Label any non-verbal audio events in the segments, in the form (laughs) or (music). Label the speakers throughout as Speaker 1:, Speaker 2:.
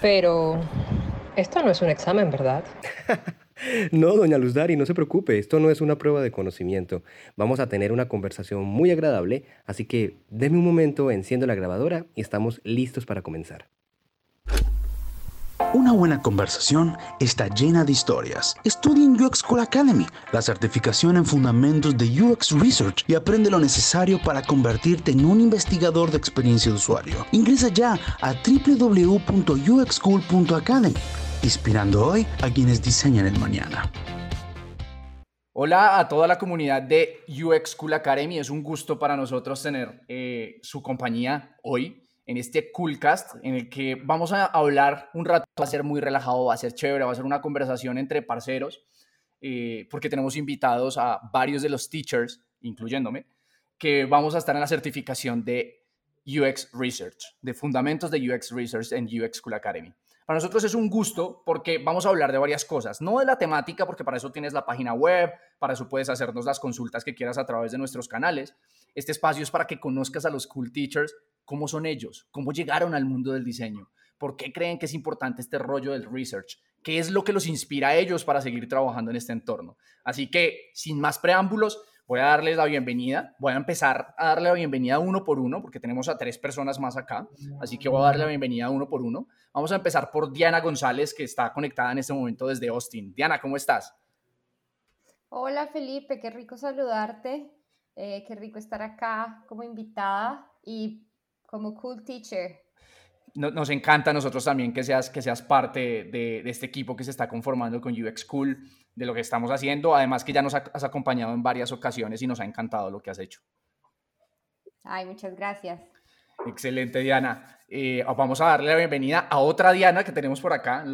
Speaker 1: Pero esto no es un examen, ¿verdad? (laughs)
Speaker 2: no, doña Luz Dari, no se preocupe, esto no es una prueba de conocimiento. Vamos a tener una conversación muy agradable, así que deme un momento, enciendo la grabadora y estamos listos para comenzar.
Speaker 3: Una buena conversación está llena de historias. Estudia en UX School Academy, la certificación en fundamentos de UX Research y aprende lo necesario para convertirte en un investigador de experiencia de usuario. Ingresa ya a www.uxschool.academy, inspirando hoy a quienes diseñan el mañana.
Speaker 4: Hola a toda la comunidad de UX School Academy. Es un gusto para nosotros tener eh, su compañía hoy en este Coolcast en el que vamos a hablar un rato, va a ser muy relajado, va a ser chévere, va a ser una conversación entre parceros, eh, porque tenemos invitados a varios de los teachers, incluyéndome, que vamos a estar en la certificación de UX Research, de fundamentos de UX Research en UX School Academy. Para nosotros es un gusto porque vamos a hablar de varias cosas, no de la temática, porque para eso tienes la página web, para eso puedes hacernos las consultas que quieras a través de nuestros canales. Este espacio es para que conozcas a los cool teachers cómo son ellos, cómo llegaron al mundo del diseño, por qué creen que es importante este rollo del research, qué es lo que los inspira a ellos para seguir trabajando en este entorno. Así que, sin más preámbulos, voy a darles la bienvenida. Voy a empezar a darle la bienvenida uno por uno, porque tenemos a tres personas más acá. Así que voy a darle la bienvenida uno por uno. Vamos a empezar por Diana González, que está conectada en este momento desde Austin. Diana, ¿cómo estás?
Speaker 5: Hola Felipe, qué rico saludarte. Eh, qué rico estar acá como invitada y como cool teacher.
Speaker 4: Nos encanta a nosotros también que seas, que seas parte de, este equipo que se está conformando con UX Cool, de lo que estamos haciendo. Además que ya nos has acompañado en varias ocasiones y nos ha encantado lo que has hecho.
Speaker 5: Ay, muchas gracias.
Speaker 4: Excelente, Diana. Eh, vamos a darle la bienvenida a otra Diana que tenemos por acá.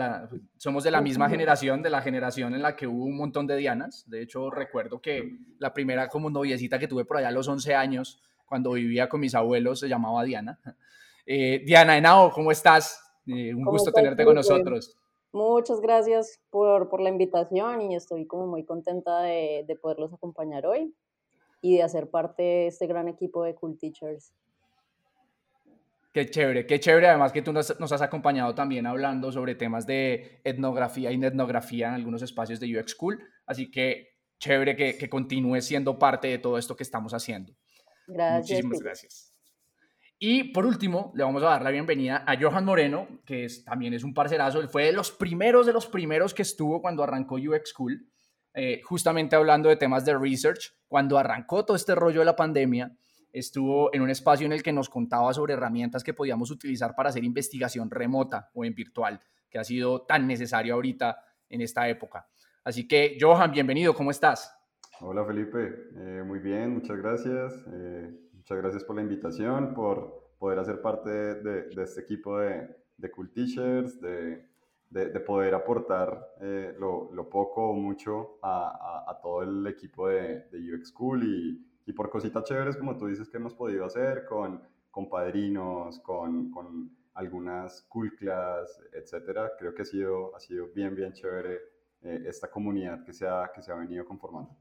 Speaker 4: somos de la misma generación, de la generación en la que hubo un montón de Dianas. De hecho, recuerdo que la primera como noviecita que tuve por allá a los 11 años cuando vivía con mis abuelos, se llamaba Diana. (laughs) Eh, Diana Henao, ¿cómo estás? Eh, un gusto tenerte con nosotros.
Speaker 6: Muchas gracias por, por, la invitación y estoy como muy contenta de, de, poderlos acompañar hoy y de hacer parte de este gran equipo de Cool Teachers.
Speaker 4: Qué chévere, qué chévere. Además que tú nos, nos, has acompañado también hablando sobre temas de etnografía y etnografía en algunos espacios de UX School. Así que chévere que, que continúes siendo parte de todo esto que estamos haciendo.
Speaker 6: Gracias.
Speaker 4: Muchísimas gracias. Y por último, le vamos a dar la bienvenida a Johan Moreno, que es, también es un parcerazo. Él fue de los primeros de los primeros que estuvo cuando arrancó UX School, eh, justamente hablando de temas de research. Cuando arrancó todo este rollo de la pandemia, estuvo en un espacio en el que nos contaba sobre herramientas que podíamos utilizar para hacer investigación remota o en virtual, que ha sido tan necesario ahorita en esta época. Así que, Johan, bienvenido, ¿cómo estás?
Speaker 7: Hola Felipe, eh, muy bien, muchas gracias. Eh, muchas gracias por la invitación, por poder hacer parte de, este equipo de, de, Cool Teachers, de, de poder aportar eh, lo, lo, poco o mucho a, a, todo el equipo de, UX Cool y, y, por cositas chéveres, como tú dices, que hemos podido hacer con, con padrinos, con, con algunas Cool Class, etcétera. Creo que ha sido, ha sido bien, bien chévere esta comunidad que se ha, que se ha venido conformando.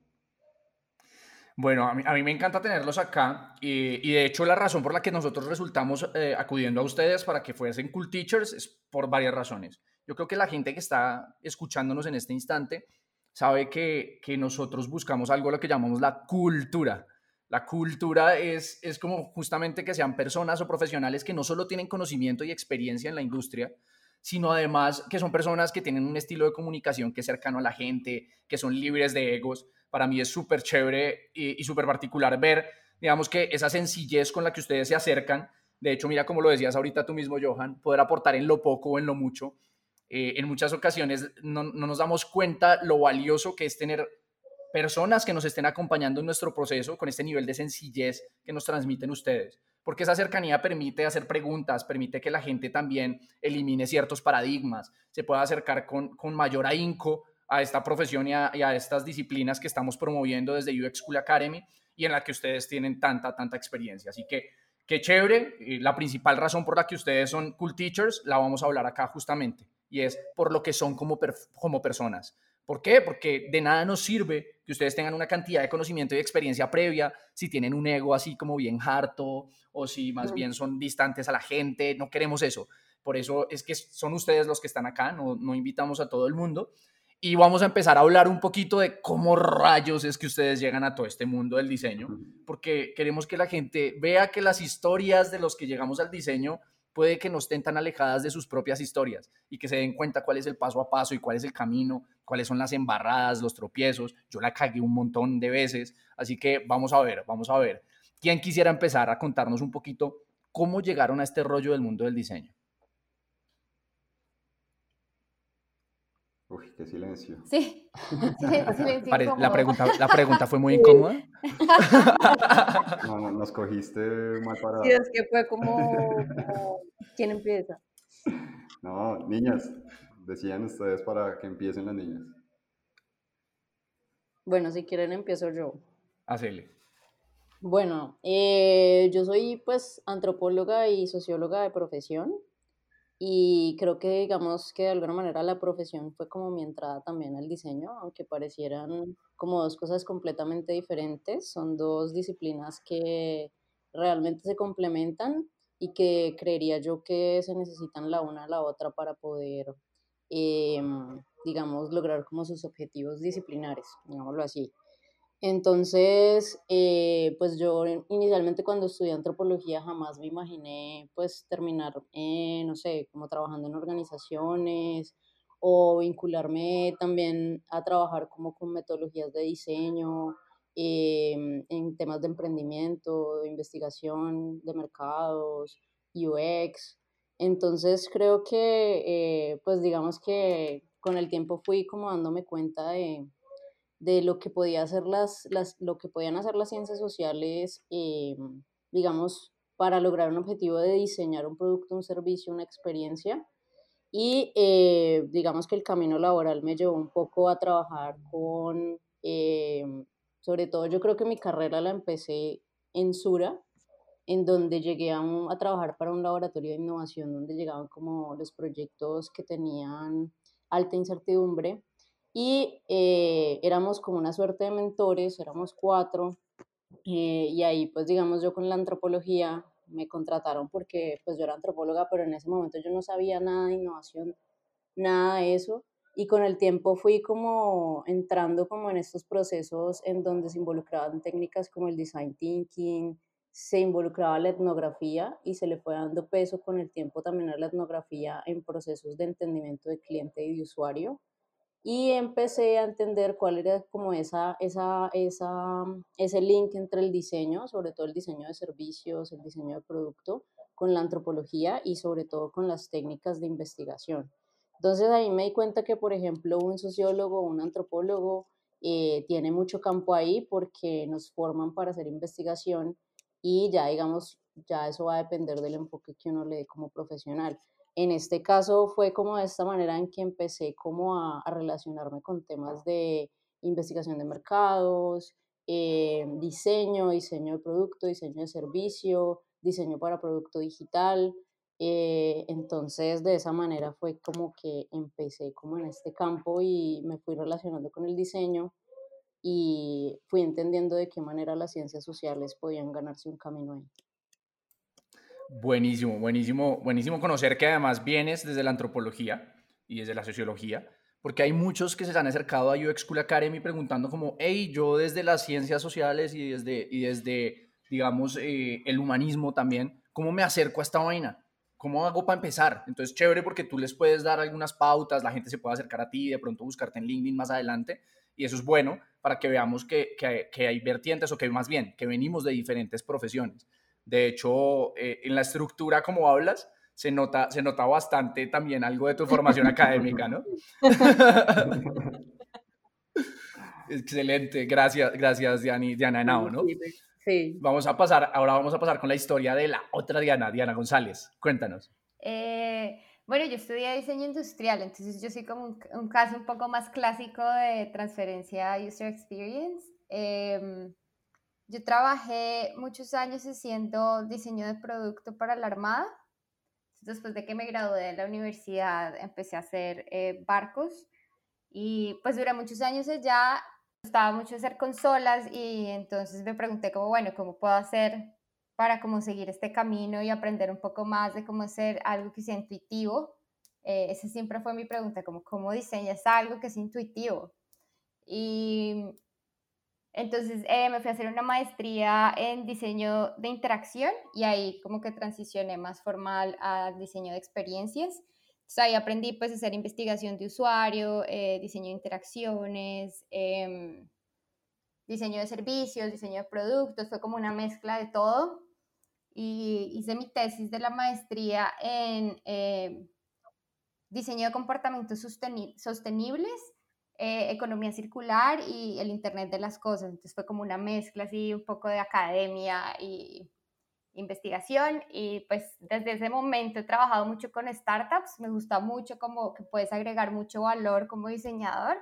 Speaker 4: Bueno, a mí, me encanta tenerlos acá y, de hecho la razón por la que nosotros resultamos eh, acudiendo a ustedes para que fuesen Cool Teachers es por varias razones. Yo creo que la gente que está escuchándonos en este instante sabe que, que nosotros buscamos algo lo que llamamos la cultura. La cultura es, es como justamente que sean personas o profesionales que no solo tienen conocimiento y experiencia en la industria, sino además que son personas que tienen un estilo de comunicación que es cercano a la gente, que son libres de egos para mí es súper chévere y, súper particular ver, digamos que esa sencillez con la que ustedes se acercan, de hecho, mira como lo decías ahorita tú mismo, Johan, poder aportar en lo poco o en lo mucho. Eh, en muchas ocasiones no, nos damos cuenta lo valioso que es tener personas que nos estén acompañando en nuestro proceso con este nivel de sencillez que nos transmiten ustedes. Porque esa cercanía permite hacer preguntas, permite que la gente también elimine ciertos paradigmas, se pueda acercar con, con mayor ahínco a esta profesión y a, a, estas disciplinas que estamos promoviendo desde UX School Academy y en la que ustedes tienen tanta, tanta experiencia. Así que qué chévere, la principal razón por la que ustedes son cool teachers la vamos a hablar acá justamente y es por lo que son como, como personas. ¿Por qué? Porque de nada nos sirve que ustedes tengan una cantidad de conocimiento y experiencia previa si tienen un ego así como bien harto o si más bien son distantes a la gente. No queremos eso. Por eso es que son ustedes los que están acá, no, no invitamos a todo el mundo. Y vamos a empezar a hablar un poquito de cómo rayos es que ustedes llegan a todo este mundo del diseño, porque queremos que la gente vea que las historias de los que llegamos al diseño puede que no estén tan alejadas de sus propias historias y que se den cuenta cuál es el paso a paso y cuál es el camino, cuáles son las embarradas, los tropiezos. Yo la cagué un montón de veces, así que vamos a ver, vamos a ver. ¿Quién quisiera empezar a contarnos un poquito cómo llegaron a este rollo del mundo del diseño?
Speaker 7: Uy, qué silencio.
Speaker 5: Sí.
Speaker 4: silencio la, pregunta, la (laughs) pregunta fue muy incómoda. (laughs)
Speaker 7: No, no, nos cogiste mal parado.
Speaker 6: Sí, es que fue como, (laughs) ¿quién empieza?
Speaker 7: No, niñas, decían ustedes para que empiecen las niñas.
Speaker 6: Bueno, si quieren empiezo yo.
Speaker 4: Hacele.
Speaker 6: Bueno, eh, yo soy pues antropóloga y socióloga de profesión. Y creo que digamos que de alguna manera la profesión fue como mi entrada también al diseño, aunque parecieran como dos cosas completamente diferentes. Son dos disciplinas que realmente se complementan y que creería yo que se necesitan la una a la otra para poder, em, digamos, lograr como sus objetivos disciplinares, digámoslo así. Entonces, eh, pues yo inicialmente cuando estudié antropología jamás me imaginé pues terminar, eh, no sé, como trabajando en organizaciones o vincularme también a trabajar como con metodologías de diseño, em, en temas de emprendimiento, de investigación de mercados, UX. Entonces creo que, eh, pues digamos que con el tiempo fui como dándome cuenta de de lo que, podía hacer las, las, lo que podían hacer las ciencias sociales, eh, digamos, para lograr un objetivo de diseñar un producto, un servicio, una experiencia. Y eh, digamos que el camino laboral me llevó un poco a trabajar con, eh, sobre todo yo creo que mi carrera la empecé en Sura, en donde llegué a, a, trabajar para un laboratorio de innovación, donde llegaban como los proyectos que tenían alta incertidumbre y eh, éramos como una suerte de mentores, éramos cuatro, eh, y ahí pues digamos yo con la antropología me contrataron porque pues yo era antropóloga, pero en ese momento yo no sabía nada de innovación, nada de eso, y con el tiempo fui como entrando como en estos procesos en donde se involucraban técnicas como el design thinking, se involucraba la etnografía y se le fue dando peso con el tiempo también a la etnografía en procesos de entendimiento de cliente y de usuario y empecé a entender cuál era como esa, esa, esa, ese link entre el diseño, sobre todo el diseño de servicios, el diseño de producto, con la antropología y sobre todo con las técnicas de investigación. Entonces ahí me di cuenta que, por ejemplo, un sociólogo, un antropólogo, eh, tiene mucho campo ahí porque nos forman para hacer investigación y ya, digamos, ya eso va a depender del enfoque que uno le dé como profesional. En este caso fue como de esta manera en que empecé como a, relacionarme con temas de investigación de mercados, eh, diseño, diseño de producto, diseño de servicio, diseño para producto digital. Eh, entonces de esa manera fue como que empecé como en este campo y me fui relacionando con el diseño y fui entendiendo de qué manera las ciencias sociales podían ganarse un camino ahí.
Speaker 4: Buenísimo, buenísimo, buenísimo conocer que además vienes desde la antropología y desde la sociología, porque hay muchos que se han acercado a UX School Academy preguntando como, hey, yo desde las ciencias sociales y desde, y desde digamos, eh, el humanismo también, ¿cómo me acerco a esta vaina? ¿Cómo hago para empezar? Entonces, chévere porque tú les puedes dar algunas pautas, la gente se puede acercar a ti, de pronto buscarte en LinkedIn más adelante, y eso es bueno para que veamos que, que, que hay vertientes o que más bien, que venimos de diferentes profesiones. De hecho, eh, en la estructura como hablas, se nota, se nota bastante también algo de tu formación académica, ¿no? (laughs) Excelente, gracias, gracias Diana, Diana Henao, ¿no?
Speaker 6: Sí.
Speaker 4: Vamos a pasar, ahora vamos a pasar con la historia de la otra Diana, Diana González. Cuéntanos.
Speaker 5: Eh, bueno, yo estudié diseño industrial, entonces yo soy como un, caso un poco más clásico de transferencia user experience. Em, yo trabajé muchos años haciendo diseño de producto para la Armada. Después de que me gradué de la universidad, empecé a hacer eh, barcos y pues duré muchos años allá. Gustaba mucho hacer consolas y entonces me pregunté como, bueno, ¿cómo puedo hacer para como seguir este camino y aprender un poco más de cómo hacer algo que sea intuitivo? Eh, esa siempre fue mi pregunta, como, ¿cómo diseñas algo que es intuitivo? Y entonces eh, me fui a hacer una maestría en diseño de interacción y ahí como que transicioné más formal al diseño de experiencias. Entonces ahí aprendí pues a hacer investigación de usuario, eh, diseño de interacciones, em, diseño de servicios, diseño de productos, fue como una mezcla de todo. Y hice mi tesis de la maestría en em, diseño de comportamientos sostenibles eh, economía circular y el Internet de las Cosas. Entonces fue como una mezcla así, un poco de academia y investigación. Y pues desde ese momento he trabajado mucho con startups. Me gusta mucho como que puedes agregar mucho valor como diseñador.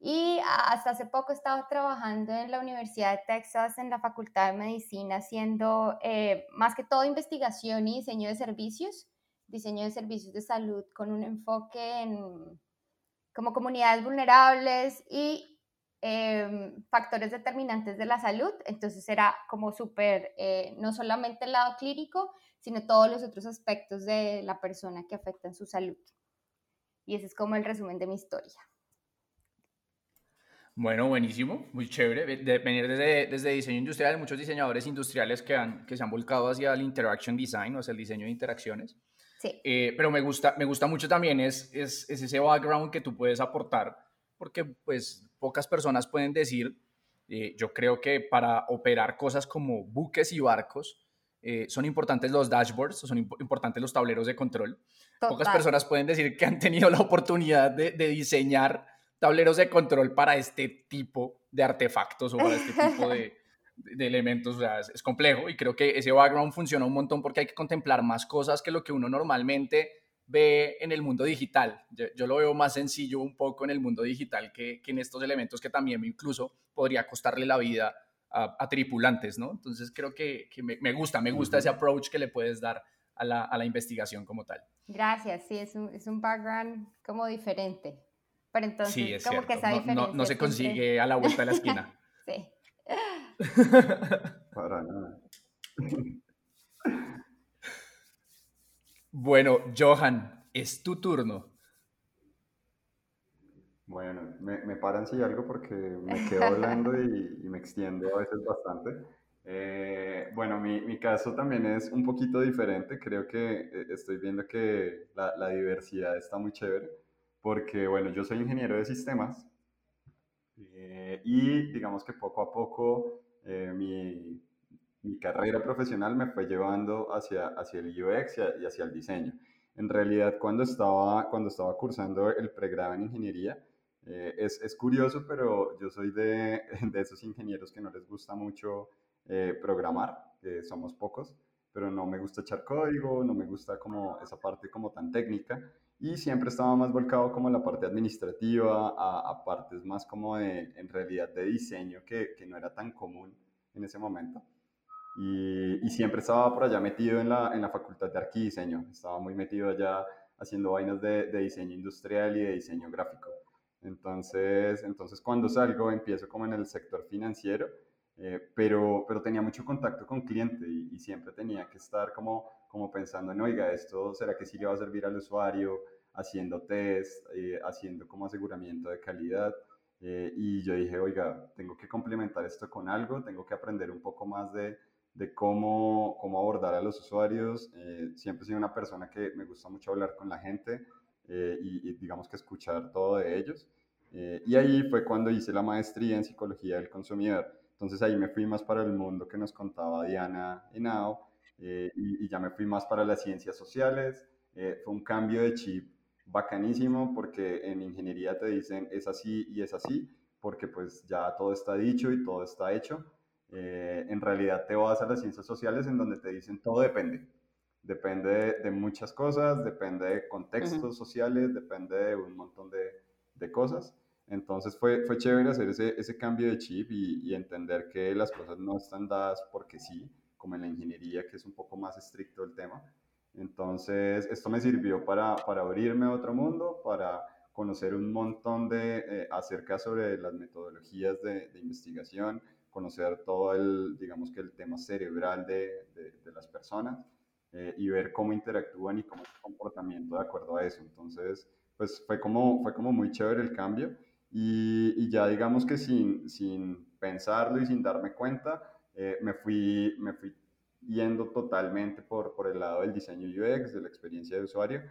Speaker 5: Y hasta hace poco estaba trabajando en la Universidad de Texas, en la Facultad de Medicina, haciendo eh, más que todo investigación y diseño de servicios, diseño de servicios de salud con un enfoque en como comunidades vulnerables y em, factores determinantes de la salud. Entonces era como súper, eh, no solamente el lado clínico, sino todos los otros aspectos de la persona que afectan su salud. Y ese es como el resumen de mi historia.
Speaker 4: Bueno, buenísimo, muy chévere. De venir desde, desde diseño industrial, muchos diseñadores industriales que, han, que se han volcado hacia el interaction design o hacia el diseño de interacciones. Eh, pero me gusta, me gusta mucho también es, es, ese background que tú puedes aportar, porque pues pocas personas pueden decir, eh, yo creo que para operar cosas como buques y barcos, eh, son importantes los dashboards, son importantes los tableros de control. Pocas personas pueden decir que han tenido la oportunidad de, de diseñar tableros de control para este tipo de artefactos o para este tipo de, (laughs) de elementos, o sea, es, complejo y creo que ese background funciona un montón porque hay que contemplar más cosas que lo que uno normalmente ve en el mundo digital. Yo, lo veo más sencillo un poco en el mundo digital que, que en estos elementos que también incluso podría costarle la vida a, tripulantes, ¿no? Entonces creo que, que me, me, gusta, me gusta ese approach que le puedes dar a la, a la investigación como tal.
Speaker 5: Gracias, sí, es un, es un background como diferente. Pero entonces, sí, es como que esa
Speaker 4: diferencia. No, no se consigue a la vuelta de la esquina. (laughs)
Speaker 5: sí. (laughs)
Speaker 7: Para nada. (laughs)
Speaker 4: Bueno, Johan, es tu turno.
Speaker 7: Bueno, me, paran si algo porque me quedo hablando y, me extiendo a veces bastante. Eh, bueno, mi, caso también es un poquito diferente. Creo que eh, estoy viendo que la, la diversidad está muy chévere porque, bueno, yo soy ingeniero de sistemas eh, y digamos que poco a poco eh, mi, mi, carrera profesional me fue llevando hacia, hacia el UX y, hacia el diseño. En realidad, cuando estaba, cuando estaba cursando el pregrado en ingeniería, eh, es, es, curioso, pero yo soy de, (laughs) de, esos ingenieros que no les gusta mucho programar, que somos pocos, pero no me gusta echar código, no me gusta como esa parte como tan técnica y siempre estaba más volcado como en la parte administrativa, a, partes más como de, en realidad, de diseño, que, que no era tan común en ese momento. Y, y, siempre estaba por allá metido en la, en la facultad de arquidiseño, estaba muy metido allá haciendo vainas de, de, diseño industrial y de diseño gráfico. Entonces, entonces cuando salgo empiezo como en el sector financiero, eh, pero, pero tenía mucho contacto con cliente y, y, siempre tenía que estar como, como pensando en, oiga, esto será que sí le va a servir al usuario, haciendo test, eh, haciendo como aseguramiento de calidad. Eh, y yo dije, oiga, tengo que complementar esto con algo, tengo que aprender un poco más de, de cómo, cómo abordar a los usuarios. Eh, siempre soy una persona que me gusta mucho hablar con la gente y, y, digamos que escuchar todo de ellos. y ahí fue cuando hice la maestría en psicología del consumidor. Entonces ahí me fui más para el mundo que nos contaba Diana Henao y, y ya me fui más para las ciencias sociales. fue un cambio de chip bacanísimo porque en ingeniería te dicen es así y es así, porque pues ya todo está dicho y todo está hecho. eh, en realidad te vas a las ciencias sociales en donde te dicen todo depende. Depende de, muchas cosas, depende de contextos sociales, depende de un montón de, de, cosas. Entonces fue, fue chévere hacer ese, ese cambio de chip y, y, entender que las cosas no están dadas porque sí, como en la ingeniería, que es un poco más estricto el tema. Entonces, esto me sirvió para, para abrirme a otro mundo, para conocer un montón de eh, acerca sobre las metodologías de, de, investigación, conocer todo el, digamos que el tema cerebral de, de las personas eh, y ver cómo interactúan y cómo es su comportamiento de acuerdo a eso. Entonces, pues fue como, fue como muy chévere el cambio y, y ya digamos que sin, sin pensarlo y sin darme cuenta, eh, me, fui, me fui yendo totalmente por, por el lado del diseño UX, de la experiencia de usuario,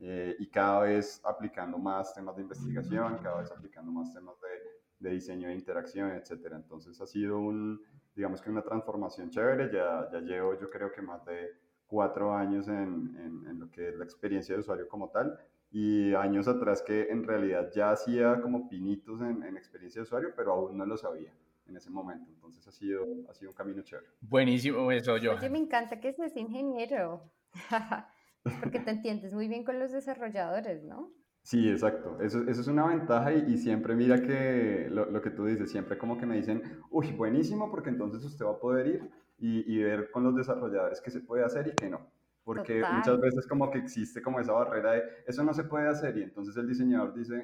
Speaker 7: eh, y cada vez aplicando más temas de investigación, cada vez aplicando más temas de, de diseño de interacción, etc. Entonces ha sido un, digamos que una transformación chévere, ya, ya llevo yo creo que más de cuatro años en, en, lo que es la experiencia de usuario como tal y años atrás que en realidad ya hacía como pinitos en, en, experiencia de usuario, pero aún no lo sabía en ese momento. Entonces ha sido, ha sido un camino chévere.
Speaker 4: Buenísimo eso, yo.
Speaker 5: Oye, me encanta que seas ingeniero, (laughs) porque te entiendes muy bien con los desarrolladores, ¿no?
Speaker 7: Sí, exacto. Eso, eso es una ventaja y, y siempre mira que lo, lo, que tú dices, siempre como que me dicen, uy, buenísimo, porque entonces usted va a poder ir y, y, ver con los desarrolladores qué se puede hacer y qué no. Porque Total. muchas veces como que existe como esa barrera de eso no se puede hacer y entonces el diseñador dice,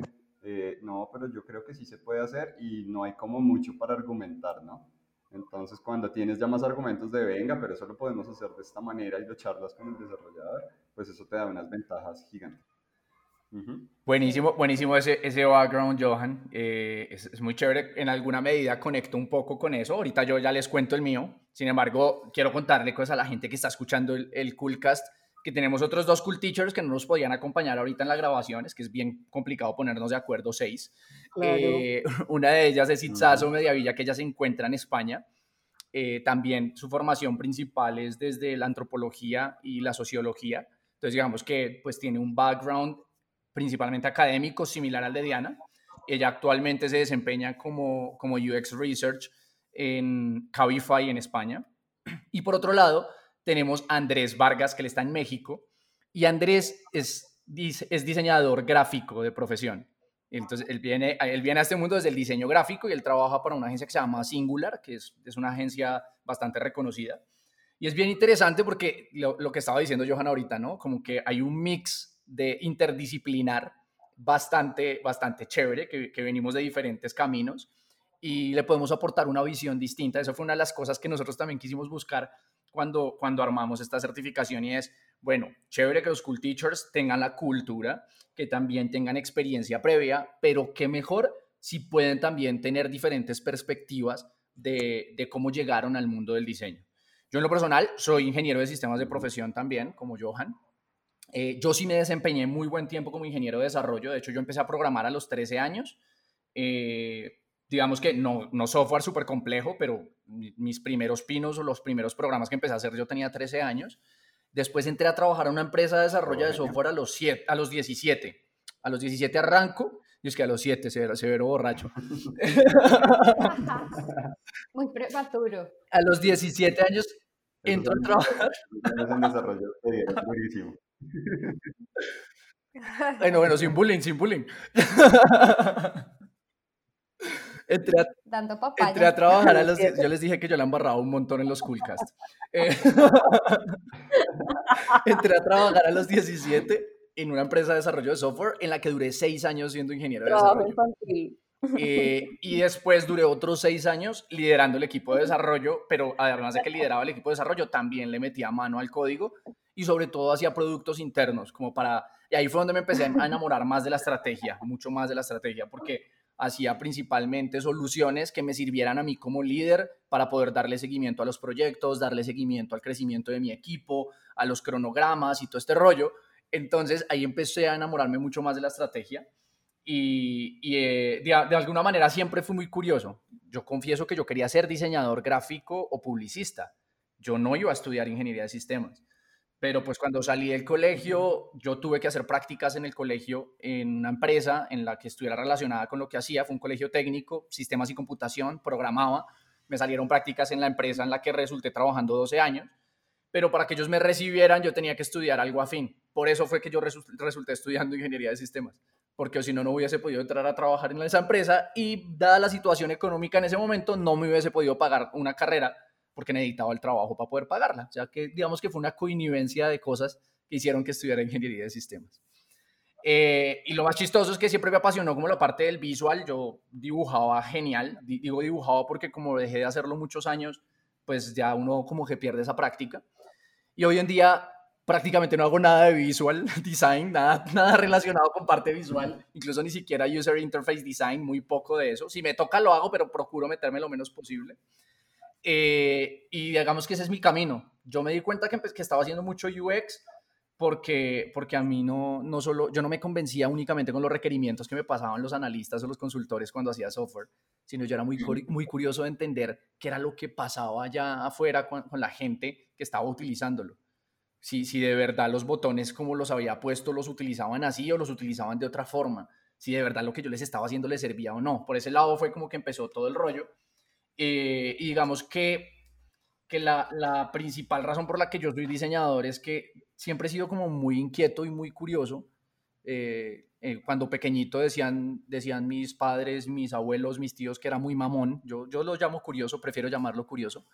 Speaker 7: eh, no, pero yo creo que sí se puede hacer y no hay como mucho para argumentar, ¿no? Entonces cuando tienes ya más argumentos de venga, pero eso lo podemos hacer de esta manera y lo charlas con el desarrollador, pues eso te da unas ventajas gigantes.
Speaker 4: Uh -huh. Buenísimo, buenísimo ese, ese background, Johan. Eh, es, muy chévere. En alguna medida conecto un poco con eso. Ahorita yo ya les cuento el mío. Sin embargo, quiero contarle cosas a la gente que está escuchando el, el Coolcast, que tenemos otros dos Cool Teachers que no nos podían acompañar ahorita en la grabación. Es que es bien complicado ponernos de acuerdo seis. Claro. Eh, (laughs) una de ellas es Itzazo uh -huh. Mediavilla, que ella se encuentra en España. Eh, también su formación principal es desde la antropología y la sociología. Entonces, digamos que pues tiene un background principalmente académico, similar al de Diana. Ella actualmente se desempeña como, como UX Research en Cabify en España. Y por otro lado, tenemos a Andrés Vargas, que él está en México. Y Andrés es, es diseñador gráfico de profesión. Entonces, él viene, él viene a este mundo desde el diseño gráfico y él trabaja para una agencia que se llama Singular, que es, es una agencia bastante reconocida. Y es bien interesante porque lo, lo que estaba diciendo Johan ahorita, ¿no? Como que hay un mix de interdisciplinar bastante, bastante chévere, que, que, venimos de diferentes caminos y le podemos aportar una visión distinta. Eso fue una de las cosas que nosotros también quisimos buscar cuando, cuando armamos esta certificación y es, bueno, chévere que los cool teachers tengan la cultura, que también tengan experiencia previa, pero qué mejor si pueden también tener diferentes perspectivas de, de cómo llegaron al mundo del diseño. Yo en lo personal soy ingeniero de sistemas de profesión también, como Johan, eh, yo sí me desempeñé muy buen tiempo como ingeniero de desarrollo. De hecho, yo empecé a programar a los 13 años. Eh, digamos que no, no software súper complejo, pero mis primeros pinos o los primeros programas que empecé a hacer yo tenía 13 años. Después entré a trabajar a una empresa de desarrollo de software a los, 7, a los 17. A los 17 arranco y es que a los 7 severo, severo borracho. (laughs)
Speaker 5: Muy prematuro.
Speaker 4: A los 17 años entro a trabajar. Bueno, bueno, sin bullying, sin bullying. (laughs) Entré a,
Speaker 5: Dando
Speaker 4: entré a trabajar a los... Yo les dije que yo la embarraba un montón en los Coolcast. (laughs) Eh, (laughs) entré a trabajar a los 17 en una empresa de desarrollo de software en la que duré seis años siendo ingeniero de
Speaker 6: Trabajo
Speaker 4: desarrollo.
Speaker 6: infantil.
Speaker 4: Eh, y después duré otros seis años liderando el equipo de desarrollo, pero además de que lideraba el equipo de desarrollo, también le metía mano al código y sobre todo hacía productos internos, como para... Y ahí fue donde me empecé a enamorar más de la estrategia, mucho más de la estrategia, porque hacía principalmente soluciones que me sirvieran a mí como líder para poder darle seguimiento a los proyectos, darle seguimiento al crecimiento de mi equipo, a los cronogramas y todo este rollo. Entonces ahí empecé a enamorarme mucho más de la estrategia y, eh, de, de, alguna manera siempre fui muy curioso. Yo confieso que yo quería ser diseñador gráfico o publicista. Yo no iba a estudiar ingeniería de sistemas. Pero pues cuando salí del colegio, yo tuve que hacer prácticas en el colegio en una empresa en la que estuviera relacionada con lo que hacía. Fue un colegio técnico, sistemas y computación, programaba. me salieron prácticas en la empresa en la que resulté trabajando 12 años, pero para que ellos me recibieran yo tenía que estudiar algo afín. Por eso fue que yo resulté estudiando ingeniería de sistemas, porque si no, no hubiese podido entrar a trabajar en esa empresa y dada la situación económica en ese momento, no me hubiese podido pagar una carrera porque necesitaba el trabajo para poder pagarla. O sea que digamos que fue una coinnivencia de cosas que hicieron que estudiara ingeniería de sistemas. Eh, y lo más chistoso es que siempre me apasionó como la parte del visual. Yo dibujaba genial. Digo dibujaba porque como dejé de hacerlo muchos años, pues ya uno como que pierde esa práctica. Y hoy en día prácticamente no hago nada de visual (laughs) design, nada, nada relacionado con parte visual, incluso ni siquiera user interface design, muy poco de eso. Si me toca lo hago, pero procuro meterme lo menos posible. Eh, y digamos que ese es mi camino. Yo me di cuenta que, pues, que estaba haciendo mucho UX porque, porque a mí no, no solo, yo no me convencía únicamente con los requerimientos que me pasaban los analistas o los consultores cuando hacía software, sino yo era muy, muy curioso de entender qué era lo que pasaba allá afuera con, con la gente que estaba utilizándolo. Si, si de verdad los botones como los había puesto los utilizaban así o los utilizaban de otra forma, si de verdad lo que yo les estaba haciendo les servía o no. Por ese lado fue como que empezó todo el rollo eh, y digamos que, que la, la, principal razón por la que yo soy diseñador es que siempre he sido como muy inquieto y muy curioso. Eh, eh, cuando pequeñito decían, decían mis padres, mis abuelos, mis tíos que era muy mamón. Yo, yo lo llamo curioso, prefiero llamarlo curioso.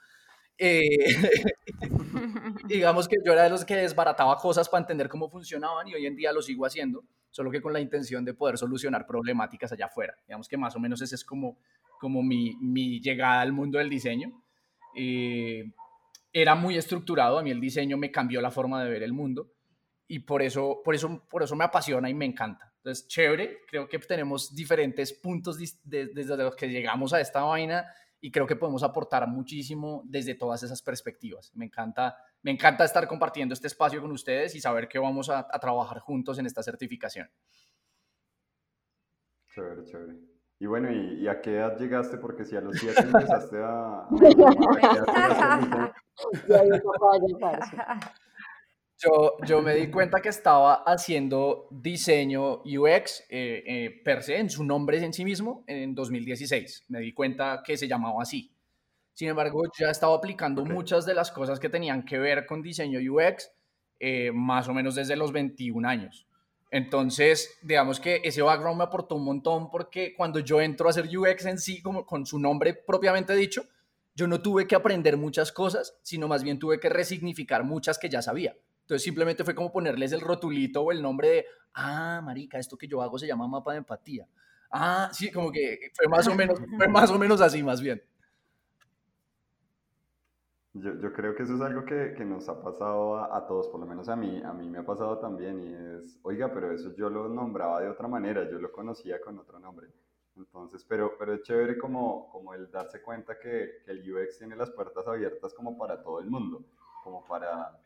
Speaker 4: (laughs) digamos que yo era de los que desbarataba cosas para entender cómo funcionaban y hoy en día lo sigo haciendo, solo que con la intención de poder solucionar problemáticas allá afuera. Digamos que más o menos ese es como como mi, mi llegada al mundo del diseño. Eh, era muy estructurado, a mí el diseño me cambió la forma de ver el mundo y por eso, por eso, por eso me apasiona y me encanta. Entonces, chévere, creo que tenemos diferentes puntos desde los que llegamos a esta vaina y creo que podemos aportar muchísimo desde todas esas perspectivas. Me encanta, me encanta estar compartiendo este espacio con ustedes y saber que vamos a, a trabajar juntos en esta certificación.
Speaker 7: Chévere, chévere. Y bueno, ¿y, a qué edad llegaste? Porque si a los 7 empezaste a... (laughs) (laughs) (laughs)
Speaker 4: yo, yo me di cuenta que estaba haciendo diseño UX eh, eh, per se, en su nombre en sí mismo, en 2016. Me di cuenta que se llamaba así. Sin embargo, ya estaba aplicando muchas de las cosas que tenían que ver con diseño UX eh, más o menos desde los 21 años. Entonces, digamos que ese background me aportó un montón porque cuando yo entro a hacer UX en sí, como con su nombre propiamente dicho, yo no tuve que aprender muchas cosas, sino más bien tuve que resignificar muchas que ya sabía. Entonces simplemente fue como ponerles el rotulito o el nombre de, ah, marica, esto que yo hago se llama mapa de empatía. Ah, sí, como que fue más o menos, fue más o menos así, más bien.
Speaker 7: Yo, yo, creo que eso es algo que, que nos ha pasado a, a, todos, por lo menos a mí, a mí me ha pasado también y es, oiga, pero eso yo lo nombraba de otra manera, yo lo conocía con otro nombre. Entonces, pero, pero es chévere como, como el darse cuenta que, que el UX tiene las puertas abiertas como para todo el mundo, como para,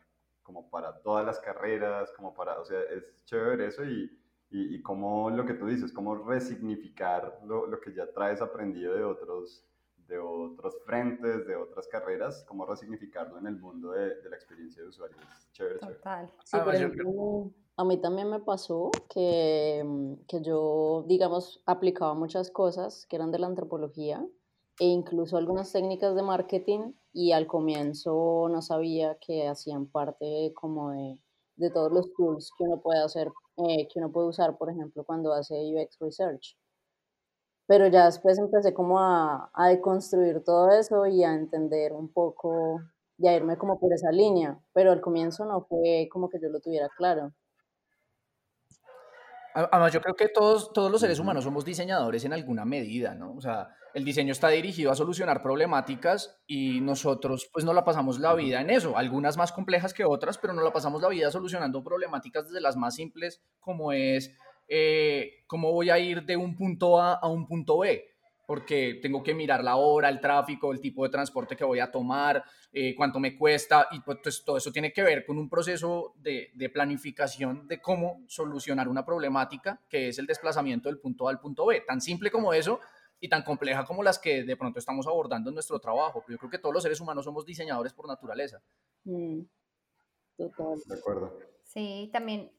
Speaker 7: como para todas las carreras, como para, o sea, es chévere eso y, y, y como lo que tú dices, como resignificar lo, lo que ya traes aprendido de otros de otros frentes, de otras carreras, cómo resignificarlo en el mundo de, de la experiencia de usuario. Es chévere,
Speaker 6: Total. Sí, por ejemplo, a mí también me pasó que, mm, que yo, digamos, aplicaba muchas cosas que eran de la antropología e incluso algunas técnicas de marketing y al comienzo no sabía que hacían parte como de, de todos los tools que uno puede hacer, eh, que uno puede usar, por ejemplo, cuando hace UX Research pero ya después empecé como a, a, deconstruir todo eso y a entender un poco y a irme como por esa línea, pero al comienzo no fue como que yo lo tuviera claro.
Speaker 4: Además, yo creo que todos, todos los seres humanos somos diseñadores en alguna medida, ¿no? O sea, el diseño está dirigido a solucionar problemáticas y nosotros pues no la pasamos la vida en eso, algunas más complejas que otras, pero no la pasamos la vida solucionando problemáticas desde las más simples como es eh, cómo voy a ir de un punto A a un punto B, porque tengo que mirar la hora, el tráfico, el tipo de transporte que voy a tomar, eh, cuánto me cuesta, y pues todo eso tiene que ver con un proceso de, de, planificación de cómo solucionar una problemática, que es el desplazamiento del punto A al punto B. Tan simple como eso y tan compleja como las que de pronto estamos abordando en nuestro trabajo. Yo creo que todos los seres humanos somos diseñadores por naturaleza.
Speaker 6: Mm, total.
Speaker 7: De acuerdo.
Speaker 5: Sí, también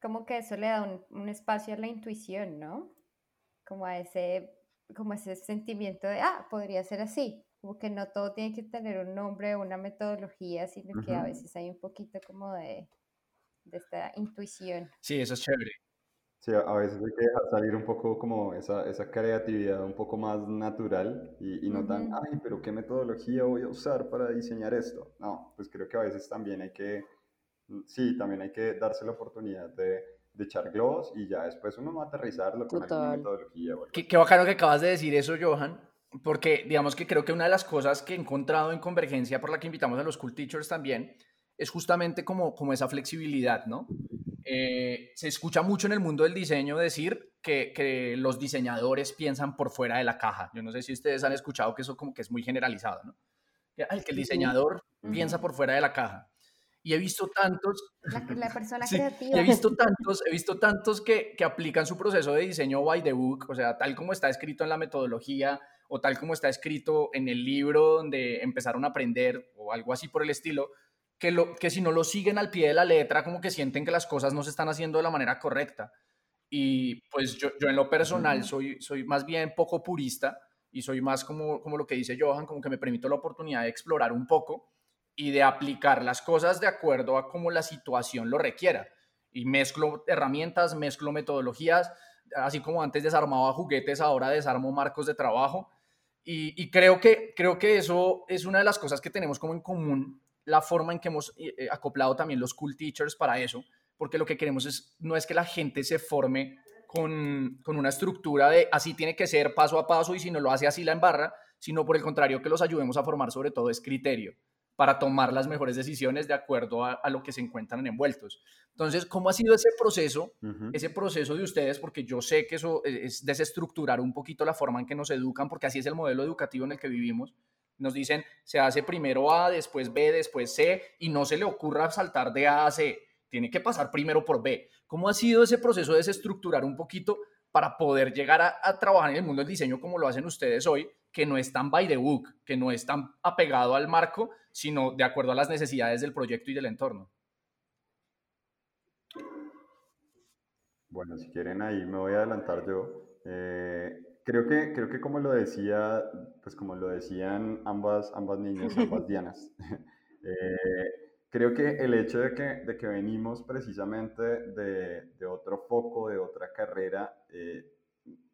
Speaker 5: como que eso le da un, un, espacio a la intuición, ¿no? Como a ese, como ese sentimiento de, ah, podría ser así. como que no todo tiene que tener un nombre o una metodología, sino que a veces hay un poquito como de, de esta intuición.
Speaker 4: Sí, eso es chévere.
Speaker 7: Sí, a veces hay que dejar salir un poco como esa, esa creatividad un poco más natural y, y no tan, ay, pero ¿qué metodología voy a usar para diseñar esto? No, pues creo que a veces también hay que, sí, también hay que darse la oportunidad de, de echar globos y ya después uno va a aterrizarlo con alguna metodología.
Speaker 4: Qué, qué bacano que acabas de decir eso, Johan, porque digamos que creo que una de las cosas que he encontrado en Convergencia por la que invitamos a los Cool Teachers también es justamente como, como esa flexibilidad, ¿no? Eh, se escucha mucho en el mundo del diseño decir que, que, los diseñadores piensan por fuera de la caja. Yo no sé si ustedes han escuchado que eso como que es muy generalizado, ¿no? Que, que el diseñador piensa por fuera de la caja. Y he visto tantos...
Speaker 5: La, persona (laughs) creativa.
Speaker 4: he visto tantos, he visto tantos que, que aplican su proceso de diseño by the book, o sea, tal como está escrito en la metodología o tal como está escrito en el libro donde empezaron a aprender o algo así por el estilo, que, lo, que si no lo siguen al pie de la letra, como que sienten que las cosas no se están haciendo de la manera correcta. Y pues yo, yo en lo personal soy, soy más bien poco purista y soy más como, como lo que dice Johan, como que me permito la oportunidad de explorar un poco y de aplicar las cosas de acuerdo a cómo la situación lo requiera. Y mezclo herramientas, mezclo metodologías, así como antes desarmaba juguetes, ahora desarmo marcos de trabajo. Y, creo, que, creo que eso es una de las cosas que tenemos como en común la forma en que hemos eh, eh, acoplado también los cool teachers para eso, porque lo que queremos es, no es que la gente se forme con, con, una estructura de así tiene que ser paso a paso y si no lo hace así la embarra, sino por el contrario que los ayudemos a formar sobre todo es criterio para tomar las mejores decisiones de acuerdo a, lo que se encuentran envueltos. Entonces, ¿cómo ha sido ese proceso, ese proceso de ustedes? Porque yo sé que eso es desestructurar un poquito la forma en que nos educan, porque así es el modelo educativo en el que vivimos. Nos dicen, se hace primero A, después B, después C, y no se le ocurra saltar de A a C. Tiene que pasar primero por B. ¿Cómo ha sido ese proceso de desestructurar un poquito para poder llegar a, trabajar en el mundo del diseño como lo hacen ustedes hoy, que no es tan by the book, que no es tan apegado al marco, sino de acuerdo a las necesidades del proyecto y del entorno?
Speaker 7: Bueno, si quieren ahí me voy a adelantar yo. Eh, Creo que, creo que como lo decía, pues como lo decían ambas, ambas niñas, (laughs) ambas Dianas, (laughs) eh, creo que el hecho de que, de que venimos precisamente de, de, otro foco, de otra carrera, eh,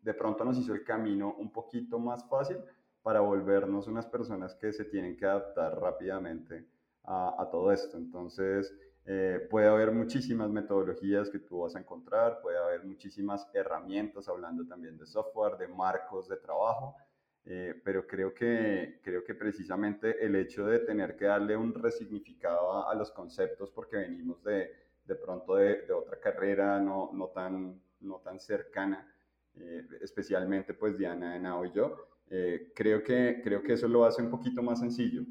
Speaker 7: de pronto nos hizo el camino un poquito más fácil para volvernos unas personas que se tienen que adaptar rápidamente a, a todo esto. Entonces, eh, puede haber muchísimas metodologías que tú vas a encontrar, puede haber muchísimas herramientas, hablando también de software, de marcos de trabajo, eh, pero creo que, creo que precisamente el hecho de tener que darle un resignificado a, los conceptos porque venimos de, de pronto de, de, otra carrera no, no, tan, no tan cercana, eh, especialmente pues Diana, Nao y yo, creo, que, creo que eso lo hace un poquito más sencillo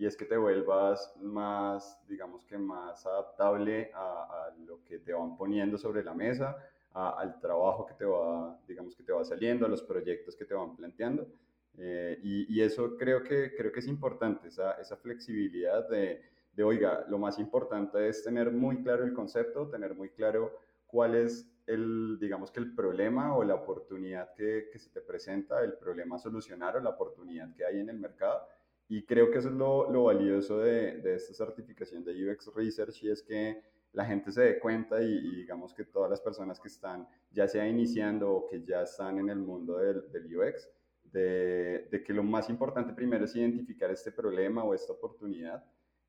Speaker 7: y es que te vuelvas más, digamos que más adaptable a, lo que te van poniendo sobre la mesa, al trabajo que te va, digamos que te va saliendo, a los proyectos que te van planteando. Eh, y, eso creo que, creo que es importante, esa, esa flexibilidad de, de, oiga, lo más importante es tener muy claro el concepto, tener muy claro cuál es el, digamos que el problema o la oportunidad que, que se te presenta, el problema a solucionar o la oportunidad que hay en el mercado. Y creo que eso es lo, lo valioso de, de, esta certificación de UX Research y es que la gente se dé cuenta y, digamos que todas las personas que están ya sea iniciando o que ya están en el mundo del, del UX, de, que lo más importante primero es identificar este problema o esta oportunidad